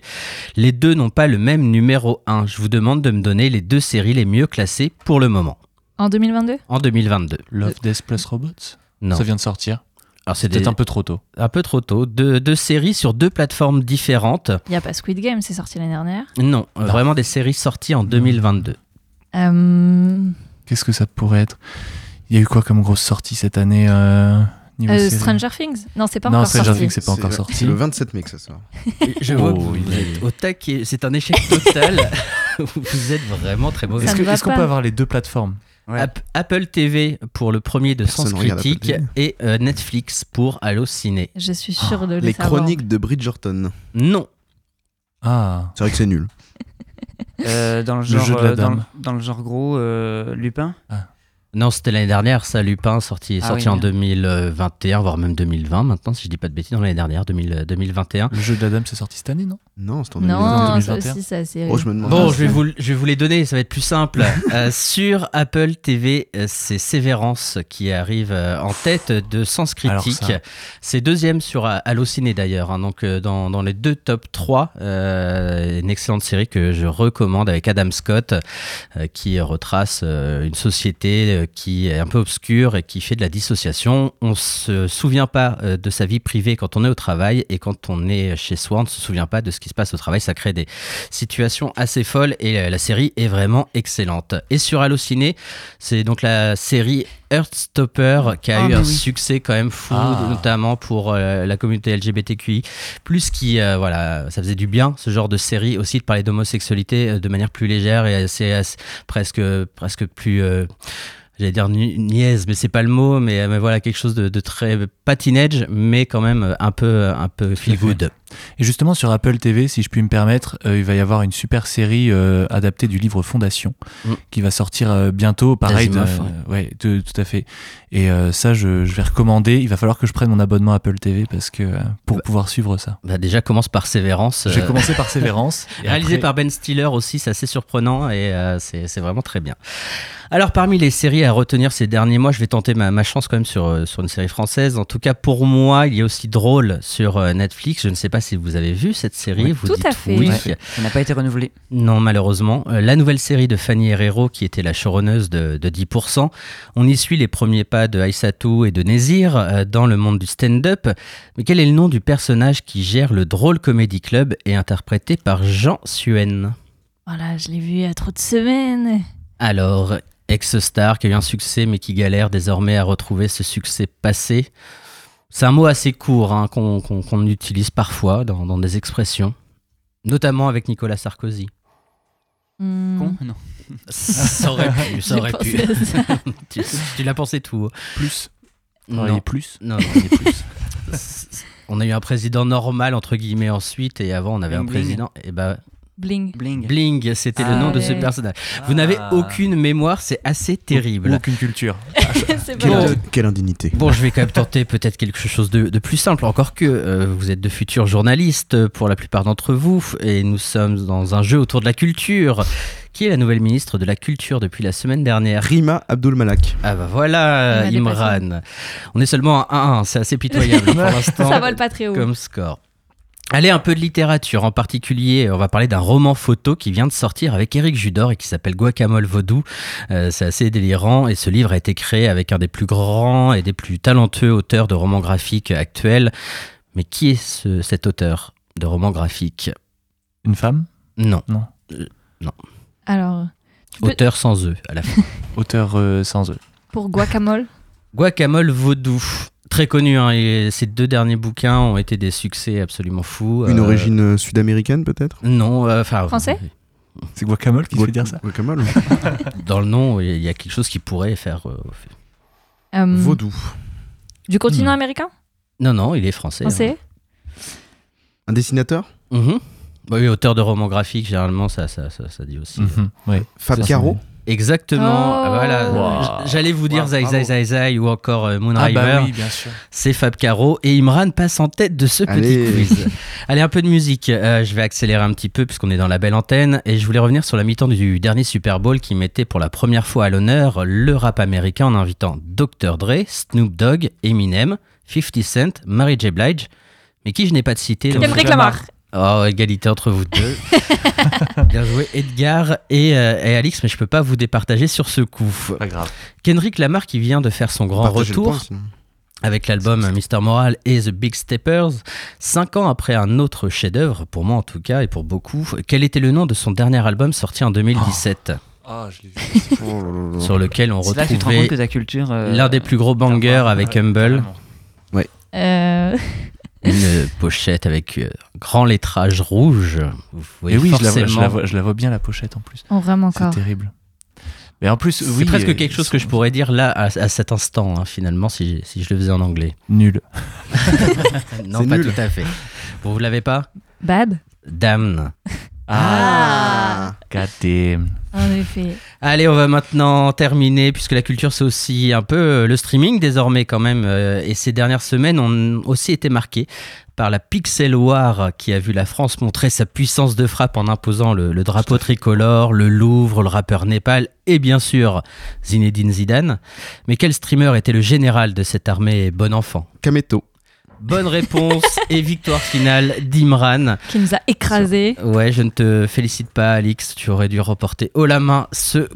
Speaker 16: Les deux n'ont pas le même numéro 1. Je vous demande de me donner les deux séries les mieux classées pour le moment,
Speaker 1: En 2022
Speaker 16: en 2022.
Speaker 7: Love Death Plus Robots.
Speaker 16: Non.
Speaker 7: Ça vient de sortir.
Speaker 16: Alors, c'est
Speaker 7: peut-être
Speaker 16: des-
Speaker 7: un peu trop tôt.
Speaker 16: un peu trop tôt. Deux, deux séries sur deux plateformes différentes.
Speaker 1: Il n'y a pas Squid Game, c'est sorti l'année dernière.
Speaker 16: Non, euh, vraiment des séries sorties en 2022.
Speaker 1: Euh,
Speaker 7: Qu'est-ce que ça pourrait être? Il y a eu quoi comme grosse sortie cette année euh, niveau
Speaker 1: euh,
Speaker 7: série?
Speaker 1: Stranger Things Non, c'est pas
Speaker 7: Non,
Speaker 1: encore
Speaker 7: Stranger
Speaker 1: sorti.
Speaker 7: Things, c'est pas encore
Speaker 6: C'est
Speaker 7: sorti.
Speaker 6: le 27 mai que ça sort.
Speaker 16: Je vois que
Speaker 7: Oh, il est-
Speaker 16: au taquet. C'est un échec total. vous êtes vraiment très mauvais.
Speaker 7: Est-ce qu'on peut avoir les deux plateformes?
Speaker 8: Ouais.
Speaker 16: App- Apple TV pour le premier de
Speaker 6: Personne
Speaker 16: Sens Critique et euh, Netflix pour Allociné.
Speaker 1: Je suis sûre de le
Speaker 6: Les
Speaker 1: savoir.
Speaker 6: chroniques de Bridgerton.
Speaker 16: Non.
Speaker 7: Ah.
Speaker 6: C'est vrai que c'est nul.
Speaker 8: Euh, dans le
Speaker 7: Le
Speaker 8: genre,
Speaker 7: jeu de la
Speaker 8: euh, dans,
Speaker 7: dame.
Speaker 8: dans le genre gros, euh, Lupin.
Speaker 16: Non, c'était l'année dernière, ça, Lupin, sorti,
Speaker 8: Ah
Speaker 16: sorti
Speaker 8: oui,
Speaker 16: en
Speaker 8: merde. 2021,
Speaker 16: voire même 2020 maintenant, si je dis pas de bêtises, dans l'année dernière, 2000, 2021.
Speaker 7: Le jeu de la dame, c'est sorti cette année, non?
Speaker 6: Non, c'est en
Speaker 1: Non,
Speaker 6: 2020.
Speaker 1: ça
Speaker 7: 2021.
Speaker 1: aussi, ça c'est.
Speaker 6: Oh, je me demande.
Speaker 16: Bon, je vais, vous, je vais vous les donner, ça va être plus simple. Euh, sur Apple TV, euh, c'est Sévérance qui arrive euh, en tête de Sens Critique.
Speaker 7: ça.
Speaker 16: C'est deuxième sur Allociné d'ailleurs. hein. donc dans, dans les deux top 3, euh, une excellente série que je recommande avec Adam Scott euh, qui retrace euh, une société qui est un peu obscure et qui fait de la dissociation. On se souvient pas de sa vie privée quand on est au travail et quand on est chez soi, on ne se souvient pas de ce qui se passe au travail. Ça crée des situation assez folle et la série est vraiment excellente. Et sur Allociné, c'est donc la série Earthstopper qui a
Speaker 8: Ah,
Speaker 16: eu un
Speaker 8: oui.
Speaker 16: succès quand même fou,
Speaker 7: Ah.
Speaker 16: notamment pour euh, la communauté LGBTQI. Plus qui, euh, voilà, ça faisait du bien ce genre de série aussi de parler d'homosexualité euh, de manière plus légère et assez, assez- presque, presque plus. J'allais dire ni- niaise, mais c'est pas le mot, mais, mais voilà quelque chose de, de très pas teenage, mais quand même un peu un peu feel good.
Speaker 7: Et justement, sur Apple TV, si je puis me permettre, euh, il va y avoir une super série euh, adaptée du livre Fondation
Speaker 16: Mm.
Speaker 7: qui va sortir euh, bientôt. Pareil, de- ouais, de- tout à fait. Et ça, je, je vais recommander. Il va falloir que je prenne mon abonnement Apple TV parce que pour pouvoir suivre ça.
Speaker 16: Bah, déjà, commence par Sévérance.
Speaker 7: J'ai commencé par Sévérance.
Speaker 16: Réalisé
Speaker 7: après-
Speaker 16: par Ben Stiller aussi, c'est assez surprenant et c'est vraiment très bien. Alors, parmi les séries à retenir ces derniers mois, je vais tenter ma, ma chance quand même sur, sur une série française. En tout cas, pour moi, il y a aussi Drôle sur Netflix. Je ne sais pas si vous avez vu cette série.
Speaker 8: Oui,
Speaker 16: vous
Speaker 8: tout
Speaker 16: dites
Speaker 8: à fait.
Speaker 16: oui.
Speaker 8: Ouais. Ça n'a pas été renouvelé.
Speaker 16: Non, malheureusement. Euh, la nouvelle série de Fanny Herrero, qui était la showrunneuse de, de 10%, on y suit les premiers pas de Aïssatou et de Nézir euh, dans le monde du stand-up. Mais quel est le nom du personnage qui gère le Drôle Comedy Club et interprété par Jean Suen?
Speaker 1: Voilà, je l'ai vu il y a trop de semaines.
Speaker 16: Alors, ex-star qui a eu un succès mais qui galère désormais à retrouver ce succès passé. C'est un mot assez court hein, qu'on utilise parfois dans, dans des expressions, notamment avec Nicolas Sarkozy.
Speaker 1: Hmm.
Speaker 8: Con Non.
Speaker 16: Ça aurait pu, ça aurait pu.
Speaker 1: ça.
Speaker 16: tu tu l'as pensé tout.
Speaker 7: Plus.
Speaker 16: Non.
Speaker 7: Plus.
Speaker 16: Non, non, il est plus. on a eu un président normal entre guillemets ensuite et avant on avait
Speaker 8: Bling
Speaker 16: un
Speaker 8: bling.
Speaker 16: président et ben
Speaker 1: Bling.
Speaker 8: Bling.
Speaker 16: Bling, c'était le
Speaker 8: Ah
Speaker 16: nom de ce personnage. Vous n'avez
Speaker 7: Ah.
Speaker 16: aucune mémoire, c'est assez terrible.
Speaker 7: Aucune culture.
Speaker 1: C'est
Speaker 6: Quelle,
Speaker 16: Bon.
Speaker 6: quelle indignité.
Speaker 16: Bon, je vais quand même tenter peut-être quelque chose de, de plus simple, encore que euh, vous êtes de futurs journalistes pour la plupart d'entre vous, et nous sommes dans un jeu autour de la culture. Qui est la nouvelle ministre de la Culture depuis la semaine dernière?
Speaker 6: Rima Abdul Malak.
Speaker 16: Ah bah voilà, Imran. On est seulement à 1-1, c'est assez pitoyable pour l'instant.
Speaker 1: Ça vole pas très haut.
Speaker 16: Comme score. Allez, un peu de littérature. En particulier, on va parler d'un roman photo qui vient de sortir avec Éric Judor et qui s'appelle Guacamole Vaudou. Euh, c'est assez délirant et ce livre a été créé avec un des plus grands et des plus talentueux auteurs de romans graphiques actuels. Mais qui est ce- cet auteur de romans graphiques?
Speaker 7: Une femme?
Speaker 16: Non.
Speaker 7: Non.
Speaker 16: Euh, non.
Speaker 1: Alors, peux-
Speaker 16: Auteur sans eux à la fin.
Speaker 7: Auteur euh, sans eux.
Speaker 1: pour Guacamole,
Speaker 16: Guacamole Vaudou. Très connu, hein, et ces deux derniers bouquins ont été des succès absolument fous.
Speaker 6: Une
Speaker 16: Euh,
Speaker 6: origine euh, sud-américaine peut-être?
Speaker 16: Non, euh, enfin.
Speaker 1: Français?
Speaker 7: C'est Guacamole qui
Speaker 6: Guac-
Speaker 7: fait dire ça
Speaker 6: Guacamole.
Speaker 16: Dans le nom, il y a quelque chose qui pourrait faire. euh,
Speaker 1: euh,
Speaker 6: Vaudou.
Speaker 1: du continent
Speaker 16: Hmm.
Speaker 1: américain?
Speaker 16: Non, non, il est français.
Speaker 1: Français?
Speaker 6: Un dessinateur?
Speaker 16: Hein. Mhm. Bah oui, auteur de romans graphiques, généralement, ça, ça, ça, ça dit aussi.
Speaker 7: Ouais.
Speaker 6: Fab
Speaker 16: Ça,
Speaker 6: Caro?
Speaker 16: Exactement.
Speaker 1: Oh.
Speaker 16: Voilà.
Speaker 7: Wow.
Speaker 16: J'allais vous dire
Speaker 7: Wow,
Speaker 16: Zai Zai. Zai Zai ou encore euh,
Speaker 7: Ah
Speaker 16: Moonriver.
Speaker 7: bah oui, bien sûr.
Speaker 16: C'est Fab Caro et Imran passe en tête de ce
Speaker 6: Allez.
Speaker 16: petit quiz. Allez, un peu de musique. Euh, je vais accélérer un petit peu puisqu'on est dans la belle antenne et je voulais revenir sur la mi-temps du dernier Super Bowl qui mettait pour la première fois à l'honneur le rap américain en invitant Dr. Dre, Snoop Dogg, Eminem, 50 Cent, Mary J. Blige. Mais qui je n'ai pas de cité donc-
Speaker 1: Kendrick Lamar.
Speaker 16: Oh, égalité entre vous deux. Bien joué, Edgar et, euh, et Alix, mais je peux pas vous départager sur ce coup.
Speaker 7: Pas grave.
Speaker 16: Kendrick Lamar qui vient de faire son grand
Speaker 6: Partagez
Speaker 16: retour
Speaker 6: point,
Speaker 16: avec l'album Mr. Moral et The Big Steppers, cinq ans après un autre chef-d'œuvre, pour moi en tout cas et pour beaucoup. Quel était le nom de son dernier album sorti en 2017
Speaker 7: Ah, je l'ai vu.
Speaker 6: Oh là là.
Speaker 16: sur lequel on retrouvait
Speaker 8: euh,
Speaker 16: l'un des plus gros bangers avec Humble,
Speaker 1: Euh,
Speaker 16: une pochette avec euh, grand lettrage rouge. Vous voyez
Speaker 7: Et oui, je la, vois, je,
Speaker 16: forcément-
Speaker 7: la vois, je la vois bien la pochette en plus.
Speaker 1: on rame
Speaker 7: C'est
Speaker 1: encore.
Speaker 7: terrible. Mais en plus,
Speaker 16: C'est
Speaker 7: oui.
Speaker 16: presque
Speaker 7: euh,
Speaker 16: quelque chose que je pourrais dire là à, à cet instant, hein, finalement, si, si je le faisais en anglais.
Speaker 7: Nul.
Speaker 16: non,
Speaker 6: C'est
Speaker 16: pas
Speaker 6: nul.
Speaker 16: tout à fait. Vous, vous l'avez pas?
Speaker 1: Bad?
Speaker 16: Damn.
Speaker 1: Ah
Speaker 7: God damn.
Speaker 1: En effet.
Speaker 16: Allez, on va maintenant terminer, puisque la culture, c'est aussi un peu euh, le streaming désormais quand même. euh, Et ces dernières semaines ont aussi été marquées par la Pixel War qui a vu la France montrer sa puissance de frappe en imposant le, le drapeau tricolore, le Louvre, le rappeur Népal et bien sûr Zinedine Zidane. Mais quel streamer était le général de cette armée bon enfant?
Speaker 6: Kameto.
Speaker 16: Bonne réponse et victoire finale d'Imran.
Speaker 1: Qui nous a écrasés.
Speaker 16: Ouais, je ne te félicite pas, Alix. Tu aurais dû remporter haut la main ce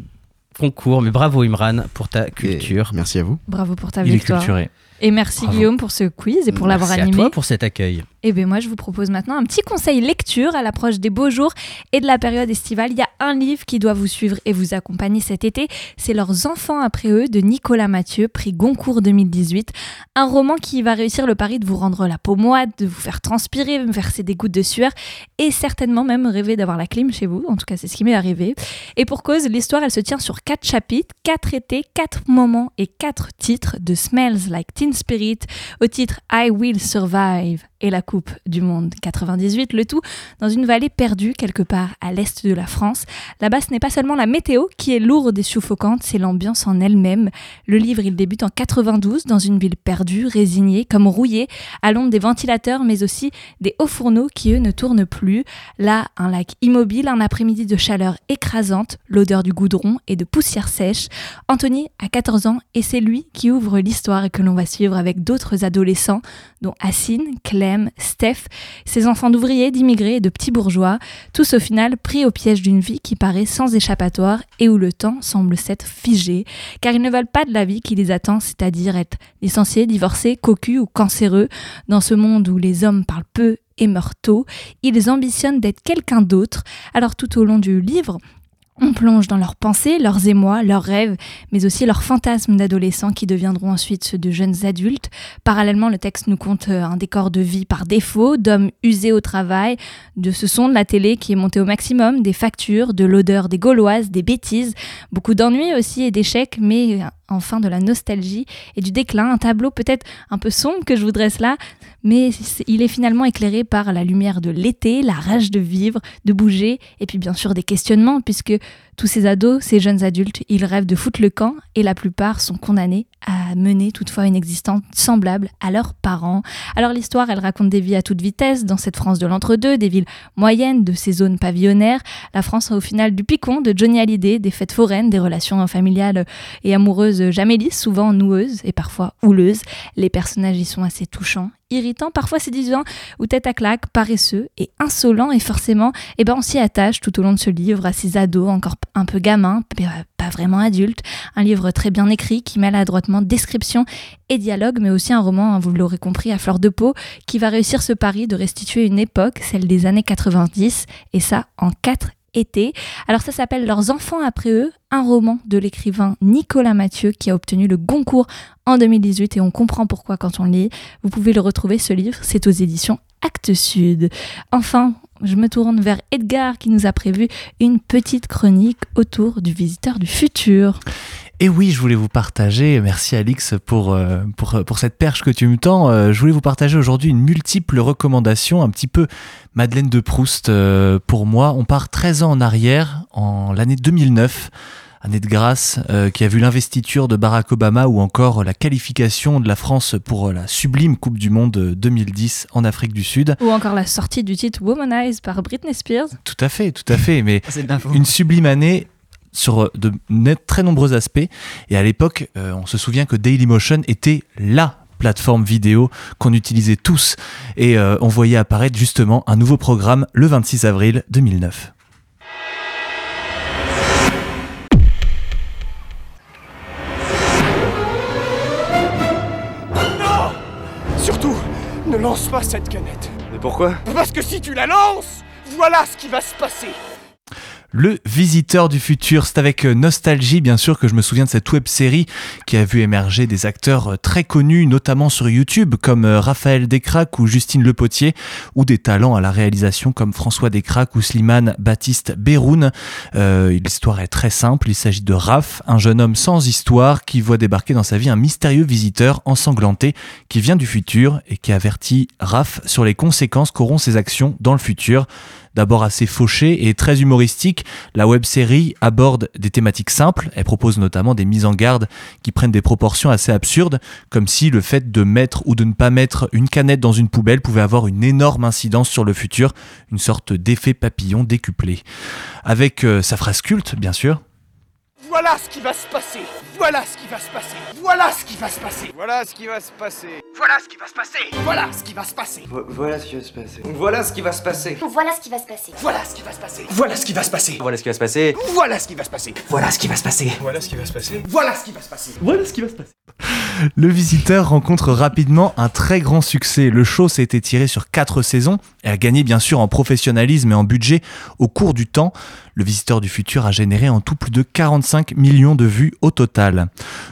Speaker 16: concours. Mais bravo, Imran, pour ta culture.
Speaker 6: Et Merci à vous.
Speaker 1: Bravo pour ta
Speaker 7: Il est
Speaker 1: victoire.
Speaker 7: culturé.
Speaker 1: Et merci
Speaker 16: Bravo.
Speaker 1: Guillaume pour ce quiz et pour l'avoir
Speaker 16: Merci
Speaker 1: animé.
Speaker 16: à toi pour cet accueil.
Speaker 1: Et bien moi je vous propose maintenant un petit conseil lecture à l'approche des beaux jours et de la période estivale. Il y a un livre qui doit vous suivre et vous accompagner cet été. C'est Leurs enfants après eux de Nicolas Mathieu, prix Goncourt 2018. Un roman qui va réussir le pari de vous rendre la peau moite, de vous faire transpirer, me verser des gouttes de sueur et certainement même rêver d'avoir la clim chez vous. En tout cas c'est ce qui m'est arrivé. Et pour cause, l'histoire elle se tient sur quatre chapitres, quatre étés, quatre moments et quatre titres de Smells Like Teen Spirit au titre I Will Survive et la Coupe du Monde 98, le tout dans une vallée perdue quelque part à l'est de la France. Là-bas, ce n'est pas seulement la météo qui est lourde et suffocante, c'est l'ambiance en elle-même. Le livre, il débute en 92 dans une ville perdue, résignée, comme rouillée, à l'ombre des ventilateurs, mais aussi des hauts fourneaux qui, eux, ne tournent plus. Là, un lac immobile, un après-midi de chaleur écrasante, l'odeur du goudron et de poussière sèche. Anthony a 14 ans et c'est lui qui ouvre l'histoire et que l'on va suivre avec d'autres adolescents, dont Assine, Steph, ces enfants d'ouvriers, d'immigrés et de petits bourgeois, tous au final pris au piège d'une vie qui paraît sans échappatoire et où le temps semble s'être figé, car ils ne veulent pas de la vie qui les attend, c'est-à-dire être licenciés, divorcés, cocus ou cancéreux. Dans ce monde où les hommes parlent peu et meurent tôt, ils ambitionnent d'être quelqu'un d'autre. Alors tout au long du livre, on plonge dans leurs pensées, leurs émois, leurs rêves, mais aussi leurs fantasmes d'adolescents qui deviendront ensuite ceux de jeunes adultes. Parallèlement, le texte nous compte euh, un décor de vie par défaut, d'hommes usés au travail, de ce son de la télé qui est monté au maximum, des factures, de l'odeur des gauloises, des bêtises, beaucoup d'ennuis aussi et d'échecs, mais enfin de la nostalgie et du déclin, un tableau peut-être un peu sombre que je vous dresse là, mais il est finalement éclairé par la lumière de l'été, la rage de vivre, de bouger, et puis bien sûr des questionnements, puisque tous ces ados, ces jeunes adultes, ils rêvent de foutre le camp, et la plupart sont condamnés à mener toutefois une existence semblable à leurs parents. Alors l'histoire, elle raconte des vies à toute vitesse dans cette France de l'entre-deux, des villes moyennes, de ces zones pavillonnaires. La France au final du picon, de Johnny Hallyday, des fêtes foraines, des relations familiales et amoureuses jamais lisses, souvent noueuses et parfois houleuses. Les personnages y sont assez touchants irritant, parfois séduisant ou tête à claque, paresseux et insolent. Et forcément, eh ben, on s'y attache tout au long de ce livre à ces ados encore un peu gamins, pas vraiment adultes. Un livre très bien écrit qui mêle adroitement description et dialogue, mais aussi un roman, hein, vous l'aurez compris, à fleur de peau, qui va réussir ce pari de restituer une époque, celle des années 90, et ça en quatre Alors ça s'appelle Leurs enfants après eux, un roman de l'écrivain Nicolas Mathieu qui a obtenu le Goncourt en 2018 et on comprend pourquoi quand on lit. Vous pouvez le retrouver ce livre, c'est aux éditions Actes Sud. Enfin, je me tourne vers Edgar qui nous a prévu une petite chronique autour du visiteur du futur.
Speaker 7: Et oui, je voulais vous partager, merci Alix pour, euh, pour, pour cette perche que tu me tends, euh, je voulais vous partager aujourd'hui une multiple recommandation, un petit peu Madeleine de Proust euh, pour moi. On part 13 ans en arrière, en l'année 2009 année de grâce, qui a vu l'investiture de Barack Obama ou encore la qualification de la France pour la sublime Coupe du Monde 2010 en Afrique du Sud.
Speaker 1: Ou encore la sortie du titre Womanize par Britney Spears.
Speaker 7: Tout à fait, tout à fait. Mais une sublime année sur de très nombreux aspects. Et à l'époque, euh, on se souvient que Dailymotion était la plateforme vidéo qu'on utilisait tous. Et euh, on voyait apparaître justement un nouveau programme le 26 avril 2009.
Speaker 17: Lance pas cette canette.
Speaker 18: Mais pourquoi?
Speaker 17: Parce que si tu la lances, voilà ce qui va se passer.
Speaker 7: Le Visiteur du futur, c'est avec euh, nostalgie bien sûr que je me souviens de cette web série qui a vu émerger des acteurs euh, très connus, notamment sur YouTube, comme euh, Raphaël Descraques ou Justine Lepotier, ou des talents à la réalisation comme François Descraques ou Slimane Baptiste Beroun. L'histoire est très simple, il s'agit de Raph, un jeune homme sans histoire qui voit débarquer dans sa vie un mystérieux visiteur ensanglanté qui vient du futur et qui avertit Raph sur les conséquences qu'auront ses actions dans le futur d'abord assez fauché et très humoristique, la web série aborde des thématiques simples. Elle propose notamment des mises en garde qui prennent des proportions assez absurdes, comme si le fait de mettre ou de ne pas mettre une canette dans une poubelle pouvait avoir une énorme incidence sur le futur, une sorte d'effet papillon décuplé. Avec euh, sa phrase culte, bien sûr,
Speaker 17: voilà ce qui va se passer. Voilà ce qui va se passer. Voilà ce qui va se passer.
Speaker 18: Voilà ce qui va se passer.
Speaker 17: Voilà ce qui va se passer. Voilà ce qui va se passer.
Speaker 18: voilà ce qui va se passer. Voilà ce qui va se passer.
Speaker 11: Voilà ce qui va se passer.
Speaker 17: Voilà ce qui va se passer. Voilà ce qui va se passer.
Speaker 18: Voilà ce qui va se passer.
Speaker 17: Voilà ce qui va se passer.
Speaker 18: Voilà ce qui va se passer.
Speaker 17: Voilà ce qui va se passer. Voilà ce qui va se passer.
Speaker 18: Voilà ce qui va se passer.
Speaker 7: Le visiteur rencontre rapidement un très grand succès. Le show s'est été tiré sur quatre saisons et a gagné bien sûr en professionnalisme et en budget au cours du temps. Le Visiteur du Futur a généré en tout plus de 45 millions de vues au total.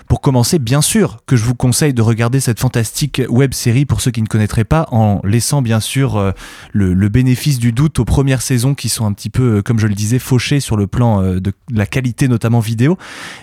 Speaker 7: Pour commencer, bien sûr que je vous conseille de regarder cette fantastique web série pour ceux qui ne connaîtraient pas, en laissant bien sûr euh, le, bénéfice du doute aux premières saisons qui sont un petit peu, euh, comme je le disais, fauchées sur le plan euh, de la qualité notamment vidéo.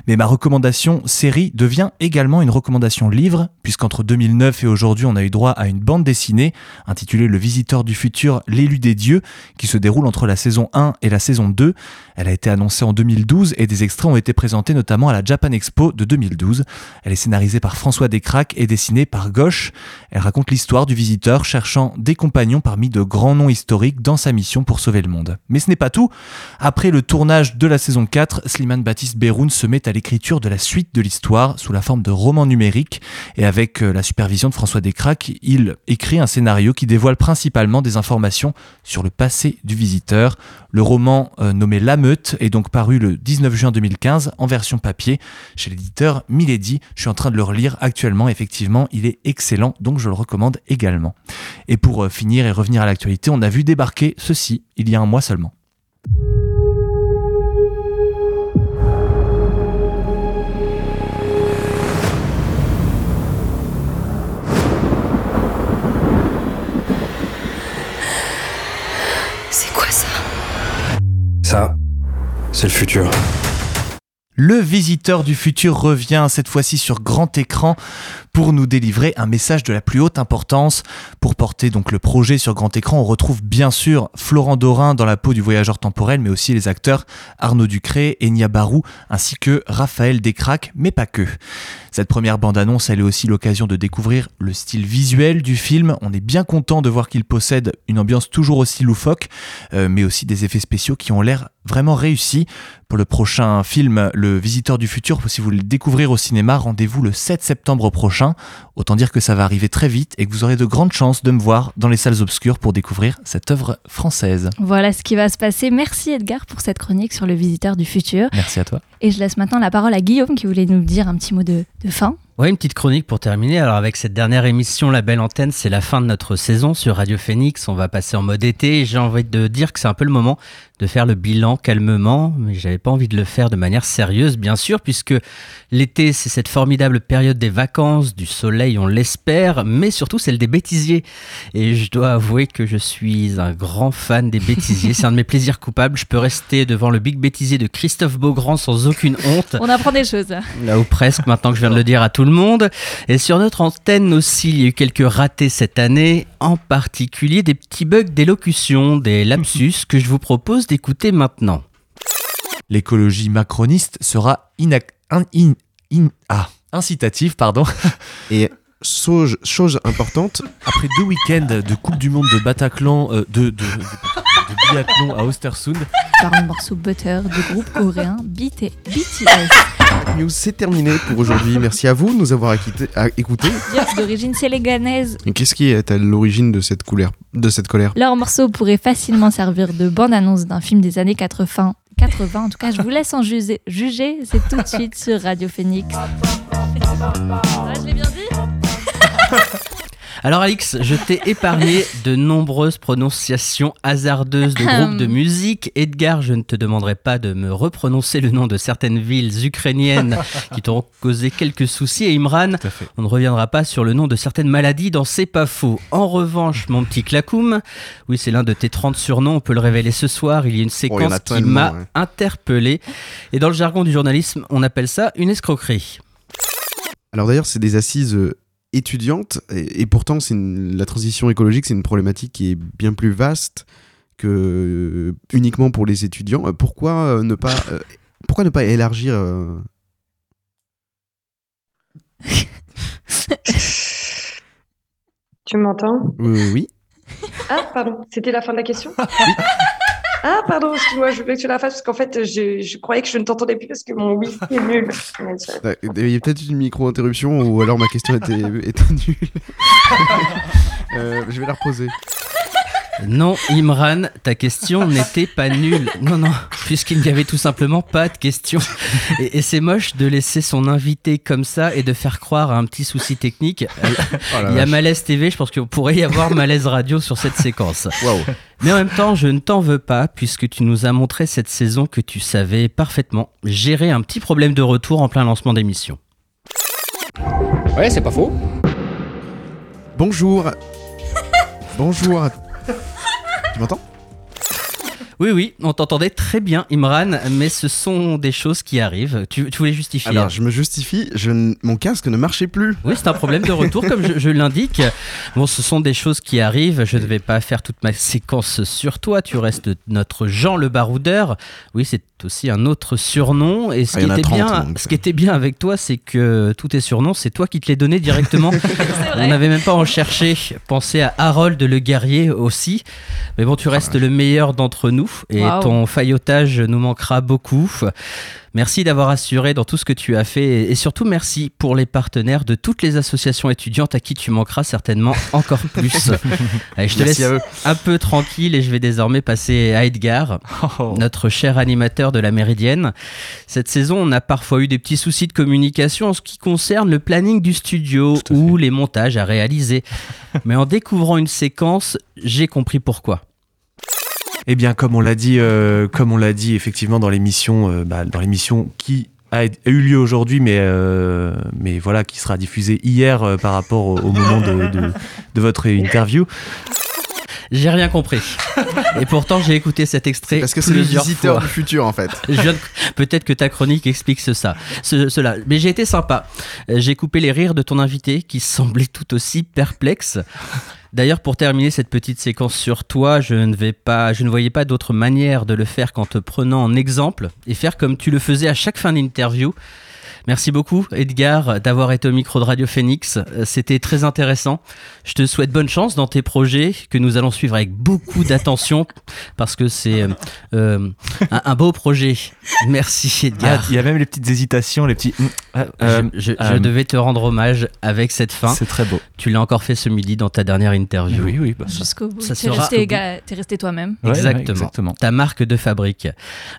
Speaker 7: Mais ma recommandation série devient également une recommandation livre, puisqu'entre 2009 et aujourd'hui, on a eu droit à une bande dessinée intitulée Le Visiteur du Futur, l'élu des dieux, qui se déroule entre la saison 1 et la saison 2. Elle a été annoncée en 2012 et des extraits ont été présentés notamment à la Japan Expo de 2012. Elle est scénarisée par François Descraques et dessinée par Gauche. Elle raconte l'histoire du visiteur cherchant des compagnons parmi de grands noms historiques dans sa mission pour sauver le monde. Mais ce n'est pas tout. Après le tournage de la saison 4, Slimane Baptiste Beroun se met à l'écriture de la suite de l'histoire sous la forme de romans numériques et avec euh, la supervision de François Descraques, il écrit un scénario qui dévoile principalement des informations sur le passé du visiteur. Le roman euh, nommé La Meute est donc paru le 19 juin 2015 en version papier chez l'éditeur Milady. Je suis en train de le relire actuellement, effectivement, il est excellent, donc je le recommande également. Et pour euh, finir et revenir à l'actualité, on a vu débarquer ceci il y a un mois seulement.
Speaker 2: C'est quoi ça?
Speaker 18: Ça, c'est le futur.
Speaker 7: Le visiteur du futur revient cette fois-ci sur grand écran pour nous délivrer un message de la plus haute importance. Pour porter donc le projet sur grand écran, on retrouve bien sûr Florent Dorin dans la peau du voyageur temporel, mais aussi les acteurs Arnaud Ducré, Enya Barou, ainsi que Raphaël Descraques, mais pas que. Cette première bande-annonce, elle est aussi l'occasion de découvrir le style visuel du film. On est bien content de voir qu'il possède une ambiance toujours aussi loufoque, euh, mais aussi des effets spéciaux qui ont l'air vraiment réussis. Pour le prochain film, Le Visiteur du Futur, si vous voulez le découvrir au cinéma, rendez-vous le 7 septembre prochain. Autant dire que ça va arriver très vite et que vous aurez de grandes chances de me voir dans les salles obscures pour découvrir cette œuvre française.
Speaker 1: Voilà ce qui va se passer. Merci Edgar pour cette chronique sur le visiteur du futur.
Speaker 7: Merci à toi.
Speaker 1: Et je laisse maintenant la parole à Guillaume qui voulait nous dire un petit mot de, de fin.
Speaker 16: Ouais, une petite chronique pour terminer. Alors avec cette dernière émission, La Belle Antenne, c'est la fin de notre saison sur Radio Phoenix. On va passer en mode été. J'ai envie de dire que c'est un peu le moment de faire le bilan calmement, mais j'avais pas envie de le faire de manière sérieuse, bien sûr, puisque l'été, c'est cette formidable période des vacances, du soleil, on l'espère, mais surtout celle des bêtisiers. Et je dois avouer que je suis un grand fan des bêtisiers. c'est un de mes plaisirs coupables. Je peux rester devant le big bêtisier de Christophe Beaugrand sans aucune honte.
Speaker 1: On apprend des choses.
Speaker 16: Là ou presque, maintenant que je viens de le dire à tout le monde. Et sur notre antenne aussi, il y a eu quelques ratés cette année, en particulier des petits bugs d'élocution, des lapsus que je vous propose d'écouter maintenant.
Speaker 7: L'écologie macroniste sera inac- in- in- in- ah, incitative, pardon.
Speaker 6: Et chose, chose importante,
Speaker 7: Après deux week-ends de Coupe du Monde de Bataclan, euh, de, de, de- de biathlon à Ostersund,
Speaker 1: Par le morceau Butter du groupe coréen BT BTS.
Speaker 6: news c'est terminé pour aujourd'hui. Merci à vous de nous avoir écoutés.
Speaker 1: D'origine sénégalaise.
Speaker 6: Et Qu'est-ce qui est à l'origine de cette colère, de cette colère?
Speaker 1: Leur morceau pourrait facilement servir de bande-annonce d'un film des années 80. 80, en tout cas, je vous laisse en juger. Juger, c'est tout de suite sur Radio Phoenix. Ouais, je l'ai bien dit?
Speaker 16: Alors Alix, je t'ai épargné de nombreuses prononciations hasardeuses de groupes de musique. Edgar, je ne te demanderai pas de me reprononcer le nom de certaines villes ukrainiennes qui t'auront causé quelques soucis. Et Imran, on ne reviendra pas sur le nom de certaines maladies dans C'est pas faux. En revanche, mon petit Clacoum, oui c'est l'un de tes 30 surnoms, on peut le révéler ce soir, il y a une
Speaker 6: Oh,
Speaker 16: séquence
Speaker 6: a
Speaker 16: qui m'a
Speaker 6: ouais.
Speaker 16: interpellé. Et dans le jargon du journalisme, on appelle ça une escroquerie.
Speaker 6: Alors d'ailleurs, c'est des assises étudiantes, et, et pourtant, c'est une- la transition écologique, c'est une problématique qui est bien plus vaste que euh, uniquement pour les étudiants. Euh, Pourquoi euh, ne pas, pourquoi ne pas élargir
Speaker 19: Tu m'entends?
Speaker 6: Oui.
Speaker 19: Ah, pardon, c'était la fin de la question? Ah, pardon, excuse-moi, je voulais que tu la fasses parce qu'en fait, je, je croyais que je ne t'entendais plus parce que mon wifi est nul.
Speaker 6: Euh, Il y a peut-être une micro-interruption ou alors ma question était, était nulle. Euh, je vais la reposer.
Speaker 16: Non, Imran, ta question n'était pas nulle. Non, non, puisqu'il n'y avait tout simplement pas de question. Et, et c'est moche de laisser son invité comme ça et de faire croire à un petit souci technique.
Speaker 6: Oh
Speaker 16: Il y a
Speaker 6: vache.
Speaker 16: Malaise TV, je pense qu'il pourrait y avoir Malaise Radio sur cette séquence. Mais en même temps, je ne t'en veux pas, puisque tu nous as montré cette saison que tu savais parfaitement gérer un petit problème de retour en plein lancement d'émission.
Speaker 18: Ouais, c'est pas faux.
Speaker 6: Bonjour. Bonjour. Tu m'entends
Speaker 16: Oui, oui, on t'entendait très bien, Imran, mais ce sont des choses qui arrivent. Tu, tu voulais justifier
Speaker 6: Alors, je me justifie, je n- mon casque ne marchait plus.
Speaker 16: Oui, c'est un problème de retour, comme je, je l'indique. Bon, ce sont des choses qui arrivent. Je ne vais pas faire toute ma séquence sur toi. Tu restes notre Jean le baroudeur. Oui, c'est aussi un autre surnom. Et ce,
Speaker 6: Ah,
Speaker 16: qui,
Speaker 6: il y en a
Speaker 16: était
Speaker 6: 30,
Speaker 16: bien,
Speaker 6: donc.
Speaker 16: ce qui était bien avec toi, c'est que tous tes surnoms, c'est toi qui te les donnais directement. On n'avait même pas en chercher. Pensez à Harold le guerrier aussi. Mais bon, tu restes le meilleur d'entre nous. Et ton faillotage nous manquera beaucoup. Merci d'avoir assuré dans tout ce que tu as fait et surtout merci pour les partenaires de toutes les associations étudiantes à qui tu manqueras certainement encore plus. Allez, je te
Speaker 6: Merci
Speaker 16: laisse un peu tranquille et je vais désormais passer à Edgar, notre cher animateur de la Méridienne. Cette saison, on a parfois eu des petits soucis de communication en ce qui concerne le planning du studio ou les montages à réaliser. Mais en découvrant une séquence, j'ai compris pourquoi.
Speaker 7: Eh bien, comme on l'a dit, euh, comme on l'a dit effectivement dans l'émission, euh, bah, dans l'émission qui a, eu lieu aujourd'hui, mais euh, mais voilà, qui sera diffusée hier euh, par rapport au, au moment de, de- de votre interview.
Speaker 16: J'ai rien compris. Et pourtant, j'ai écouté cet extrait
Speaker 6: Parce que c'est le visiteur
Speaker 16: fois.
Speaker 6: du futur en fait.
Speaker 16: De- Peut-être que ta chronique explique ce- ça, ce- cela. Mais j'ai été sympa. J'ai coupé les rires de ton invité qui semblait tout aussi perplexe. D'ailleurs, pour terminer cette petite séquence sur toi, je ne voyais pas d'autre manière de le faire qu'en te prenant en exemple et faire comme tu le faisais à chaque fin d'interview. Merci beaucoup, Edgar, d'avoir été au micro de Radio Phoenix. Euh, C'était très intéressant. Je te souhaite bonne chance dans tes projets que nous allons suivre avec beaucoup d'attention parce que c'est euh, euh, un, un beau projet. Merci,
Speaker 7: Ah,
Speaker 16: Edgar.
Speaker 7: Il y a même les petites hésitations, les petits.
Speaker 16: Je,
Speaker 7: Euh,
Speaker 16: je- je
Speaker 7: euh,
Speaker 16: devais te rendre hommage avec cette fin.
Speaker 7: C'est très beau.
Speaker 16: Tu l'as encore fait ce midi dans ta dernière interview.
Speaker 7: Oui, oui. bah,
Speaker 1: Jusqu'au bout.
Speaker 16: Ça
Speaker 1: T'es
Speaker 16: sera-
Speaker 1: resté, resté toi-même.
Speaker 7: Ouais, ouais,
Speaker 16: exactement. Ta marque de fabrique.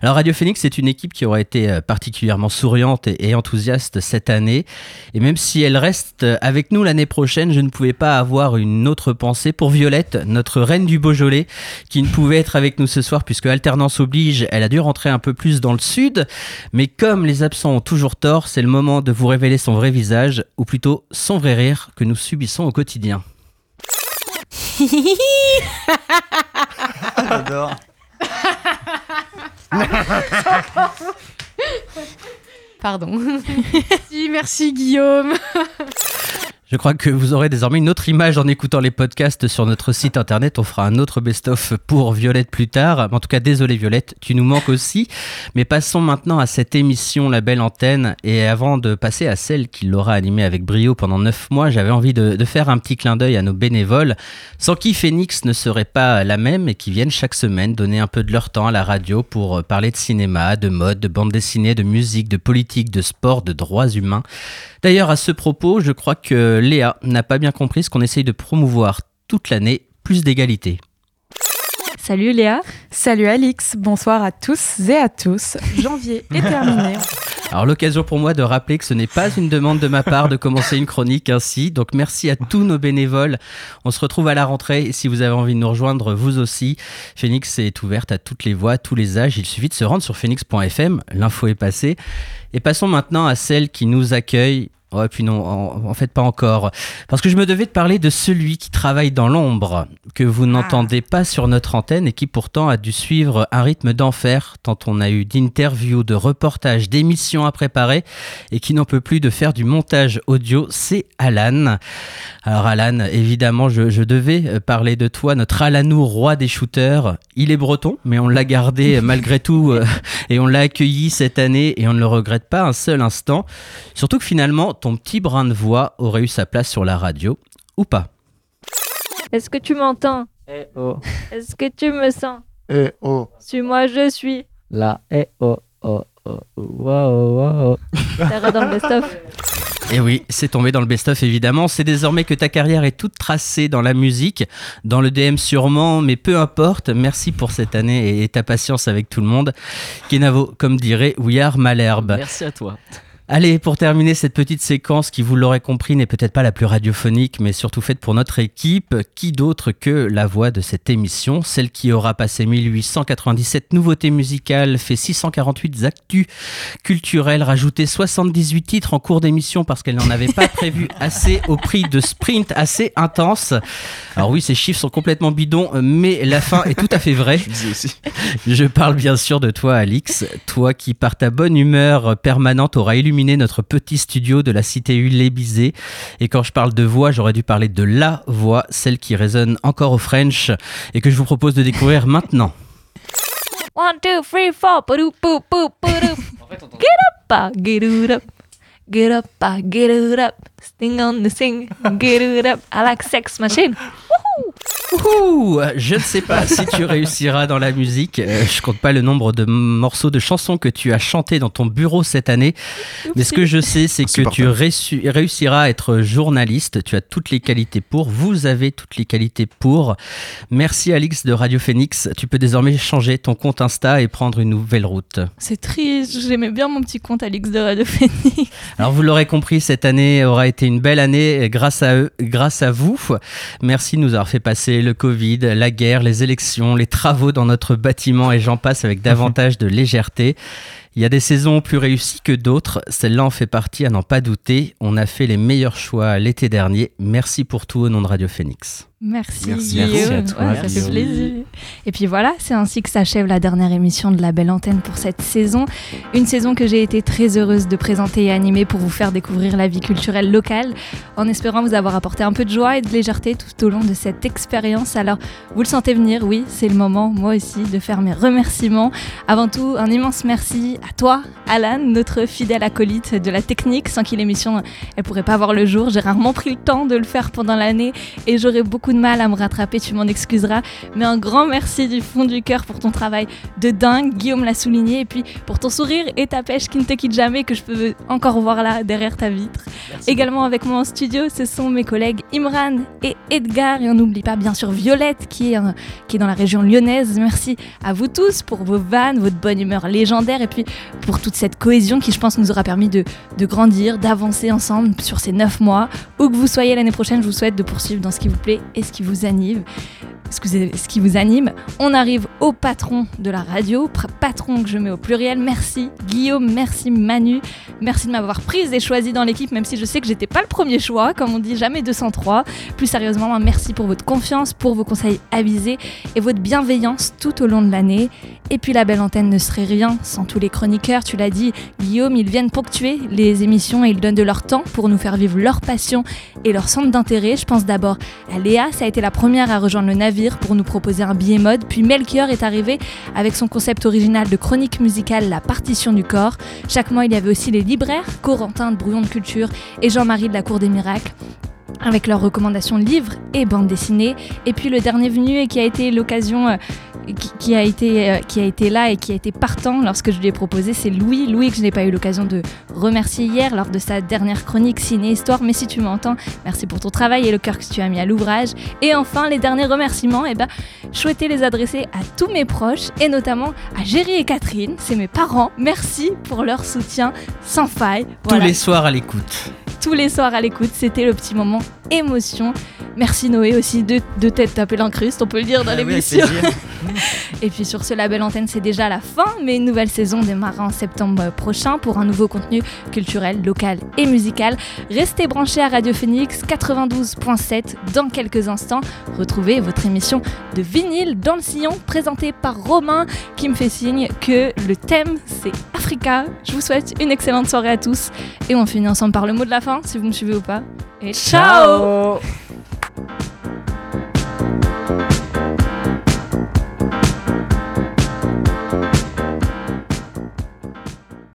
Speaker 16: Alors Radio Phoenix, c'est une équipe qui aura été particulièrement souriante et, et enthousiaste cette année. Et même si elle reste avec nous l'année prochaine, je ne pouvais pas avoir une autre pensée pour Violette, notre reine du Beaujolais, qui ne pouvait être avec nous ce soir puisque alternance oblige, elle a dû rentrer un peu plus dans le sud. Mais comme les absents ont toujours tort, c'est le moment de vous révéler son vrai visage, ou plutôt son vrai rire que nous subissons au quotidien.
Speaker 8: J'adore.
Speaker 20: Pardon. merci, merci Guillaume.
Speaker 16: Je crois que vous aurez désormais une autre image en écoutant les podcasts sur notre site internet. On fera un autre best-of pour Violette plus tard. En tout cas, désolé Violette, tu nous manques aussi. Mais passons maintenant à cette émission La Belle Antenne. Et avant de passer à celle qui l'aura animée avec brio pendant neuf mois, j'avais envie de, de faire un petit clin d'œil à nos bénévoles, sans qui Phoenix ne serait pas la même et qui viennent chaque semaine donner un peu de leur temps à la radio pour parler de cinéma, de mode, de bande dessinée, de musique, de politique, de sport, de droits humains. D'ailleurs, à ce propos, je crois que Léa n'a pas bien compris ce qu'on essaye de promouvoir toute l'année, plus d'égalité.
Speaker 1: Salut Léa.
Speaker 20: Salut Alix, bonsoir à tous et à tous. Janvier est terminé.
Speaker 16: Alors l'occasion pour moi de rappeler que ce n'est pas une demande de ma part de commencer une chronique ainsi. Donc merci à tous nos bénévoles. On se retrouve à la rentrée et si vous avez envie de nous rejoindre vous aussi, Phoenix est ouverte à toutes les voix, à tous les âges. Il suffit de se rendre sur phoenix.fm, l'info est passée. Et passons maintenant à celle qui nous accueille. Ouais, puis non, en, en fait pas encore. Parce que je me devais de parler de celui qui travaille dans l'ombre, que vous n'entendez pas sur notre antenne et qui pourtant a dû suivre un rythme d'enfer, tant on a eu d'interviews, de reportages, d'émissions à préparer, et qui n'en peut plus de faire du montage audio, c'est Alan. Alors Alan, évidemment, je, je devais euh, parler de toi, notre Alanou, roi des shooters. Il est breton, mais on l'a gardé euh, malgré tout, euh, et on l'a accueilli cette année, et on ne le regrette pas un seul instant. Surtout que finalement, ton petit brin de voix aurait eu sa place sur la radio, ou pas.
Speaker 1: Est-ce que tu m'entends
Speaker 8: Eh oh.
Speaker 1: Est-ce que tu me sens
Speaker 8: Eh oh.
Speaker 1: Suis-moi, je suis.
Speaker 8: Là, eh oh oh oh. Wow, wow.
Speaker 1: Ça ira dans le best-of.
Speaker 16: Et oui, c'est tombé dans le best-of évidemment. C'est désormais que ta carrière est toute tracée dans la musique, dans le DM sûrement, mais peu importe. Merci pour cette année et ta patience avec tout le monde. Kenavo, comme dirait We Are Malherbe.
Speaker 8: Merci à toi.
Speaker 16: Allez, pour terminer cette petite séquence qui, vous l'aurez compris, n'est peut-être pas la plus radiophonique, mais surtout faite pour notre équipe, qui d'autre que la voix de cette émission, celle qui aura passé 1897 nouveautés musicales, fait 648 actus culturels, rajouté 78 titres en cours d'émission parce qu'elle n'en avait pas prévu assez au prix de sprint assez intense. Alors oui, ces chiffres sont complètement bidons, mais la fin est tout à fait vraie. Je parle bien sûr de toi, Alix, toi qui par ta bonne humeur permanente aura illuminé notre petit studio de la cité Ulébizé. Et quand je parle de voix, j'aurais dû parler de la voix, celle qui résonne encore au French et que je vous propose de découvrir maintenant.
Speaker 1: One, two, three, four. Boop, boop, ba-doop. Get up, ah, get it up. Get up, ah, get it up. Sting on the sing, get it up. I like sex machine.
Speaker 16: Ouh, je ne sais pas si tu réussiras dans la musique. Euh, je compte pas le nombre de morceaux de chansons que tu as chanté dans ton bureau cette année. Mais ce que je sais, c'est que tu réussi- réussiras à être journaliste. Tu as toutes les qualités pour. Vous avez toutes les qualités pour. Merci Alix de Radio Phoenix. Tu peux désormais changer ton compte Insta et prendre une nouvelle route.
Speaker 1: C'est triste, j'aimais bien mon petit compte Alix de Radio Phoenix.
Speaker 16: Alors vous l'aurez compris, cette année aura été une belle année grâce à eux, grâce à vous. Merci de nous avoir fait passer le Covid, la guerre, les élections, les travaux dans notre bâtiment et j'en passe avec davantage de légèreté. Il y a des saisons plus réussies que d'autres. Celle-là en fait partie à n'en pas douter. On a fait les meilleurs choix l'été dernier. Merci pour tout au nom de Radio Phoenix.
Speaker 1: Merci,
Speaker 16: Merci. À toi,
Speaker 1: Ouais, ça fait plaisir. Et puis voilà, c'est ainsi que s'achève la dernière émission de la Belle Antenne pour cette saison. Une saison que j'ai été très heureuse de présenter et animer pour vous faire découvrir la vie culturelle locale, en espérant vous avoir apporté un peu de joie et de légèreté tout au long de cette expérience. Alors, vous le sentez venir, oui, c'est le moment, moi aussi, de faire mes remerciements. Avant tout, un immense merci à toi, Alan, notre fidèle acolyte de la technique, sans qui l'émission, elle pourrait pas voir le jour. J'ai rarement pris le temps de le faire pendant l'année et j'aurais beaucoup de mal à me rattraper, tu m'en excuseras. Mais un grand merci du fond du cœur pour ton travail de dingue, Guillaume l'a souligné, et puis pour ton sourire et ta pêche qui ne te quitte jamais, que je peux encore voir là, derrière ta vitre. Également avec moi en studio, ce sont mes collègues Imran et Edgar, et on n'oublie pas bien sûr Violette qui est, euh, qui est dans la région lyonnaise. Merci à vous tous pour vos vannes, votre bonne humeur légendaire, et puis pour toute cette cohésion qui, je pense, nous aura permis de, de grandir, d'avancer ensemble sur ces neuf mois. Où que vous soyez l'année prochaine, je vous souhaite de poursuivre dans ce qui vous plaît et ce qui vous anime. Excusez, ce qui vous anime. On arrive au patron de la radio, patron que je mets au pluriel. Merci Guillaume, merci Manu, merci de m'avoir prise et choisie dans l'équipe, même si je sais que j'étais pas le premier choix, comme on dit, jamais 203. Plus sérieusement, merci pour votre confiance, pour vos conseils avisés et votre bienveillance tout au long de l'année. Et puis la belle antenne ne serait rien sans tous les chroniqueurs, tu l'as dit, Guillaume, ils viennent ponctuer les émissions et ils donnent de leur temps pour nous faire vivre leur passion et leur centre d'intérêt. Je pense d'abord à Léa, ça a été la première à rejoindre le navire pour nous proposer un billet mode, puis Melchior est arrivé avec son concept original de chronique musicale La partition du corps. Chaque mois, il y avait aussi les libraires, Corentin de Brouillon de Culture et Jean-Marie de la Cour des Miracles avec leurs recommandations livres et bandes dessinées. Et puis le dernier venu et qui a été l'occasion, euh, qui, qui a été, euh, qui a été là et qui a été partant lorsque je lui ai proposé, c'est Louis. Louis que je n'ai pas eu l'occasion de remercier hier lors de sa dernière chronique ciné-histoire. Mais si tu m'entends, merci pour ton travail et le cœur que tu as mis à l'ouvrage. Et enfin, les derniers remerciements, eh ben, je souhaitais les adresser à tous mes proches et notamment à Géry et Catherine, c'est mes parents. Merci pour leur soutien sans faille. Voilà
Speaker 16: Tous les soirs à l'écoute.
Speaker 1: Tous les soirs à l'écoute. C'était le petit moment émotion. Merci Noé aussi de, de t'être tapé l'incruste, on peut le dire dans
Speaker 16: Ah
Speaker 1: l'émission. Et puis sur ce label antenne, c'est déjà la fin, mais une nouvelle saison démarrera en septembre prochain pour un nouveau contenu culturel, local et musical. Restez branchés à Radio Phoenix 92.7 dans quelques instants. Retrouvez votre émission de vinyle dans le sillon présentée par Romain qui me fait signe que le thème c'est Africa. Je vous souhaite une excellente soirée à tous et on finit ensemble par le mot de la fin si vous me suivez ou pas. Et
Speaker 8: ciao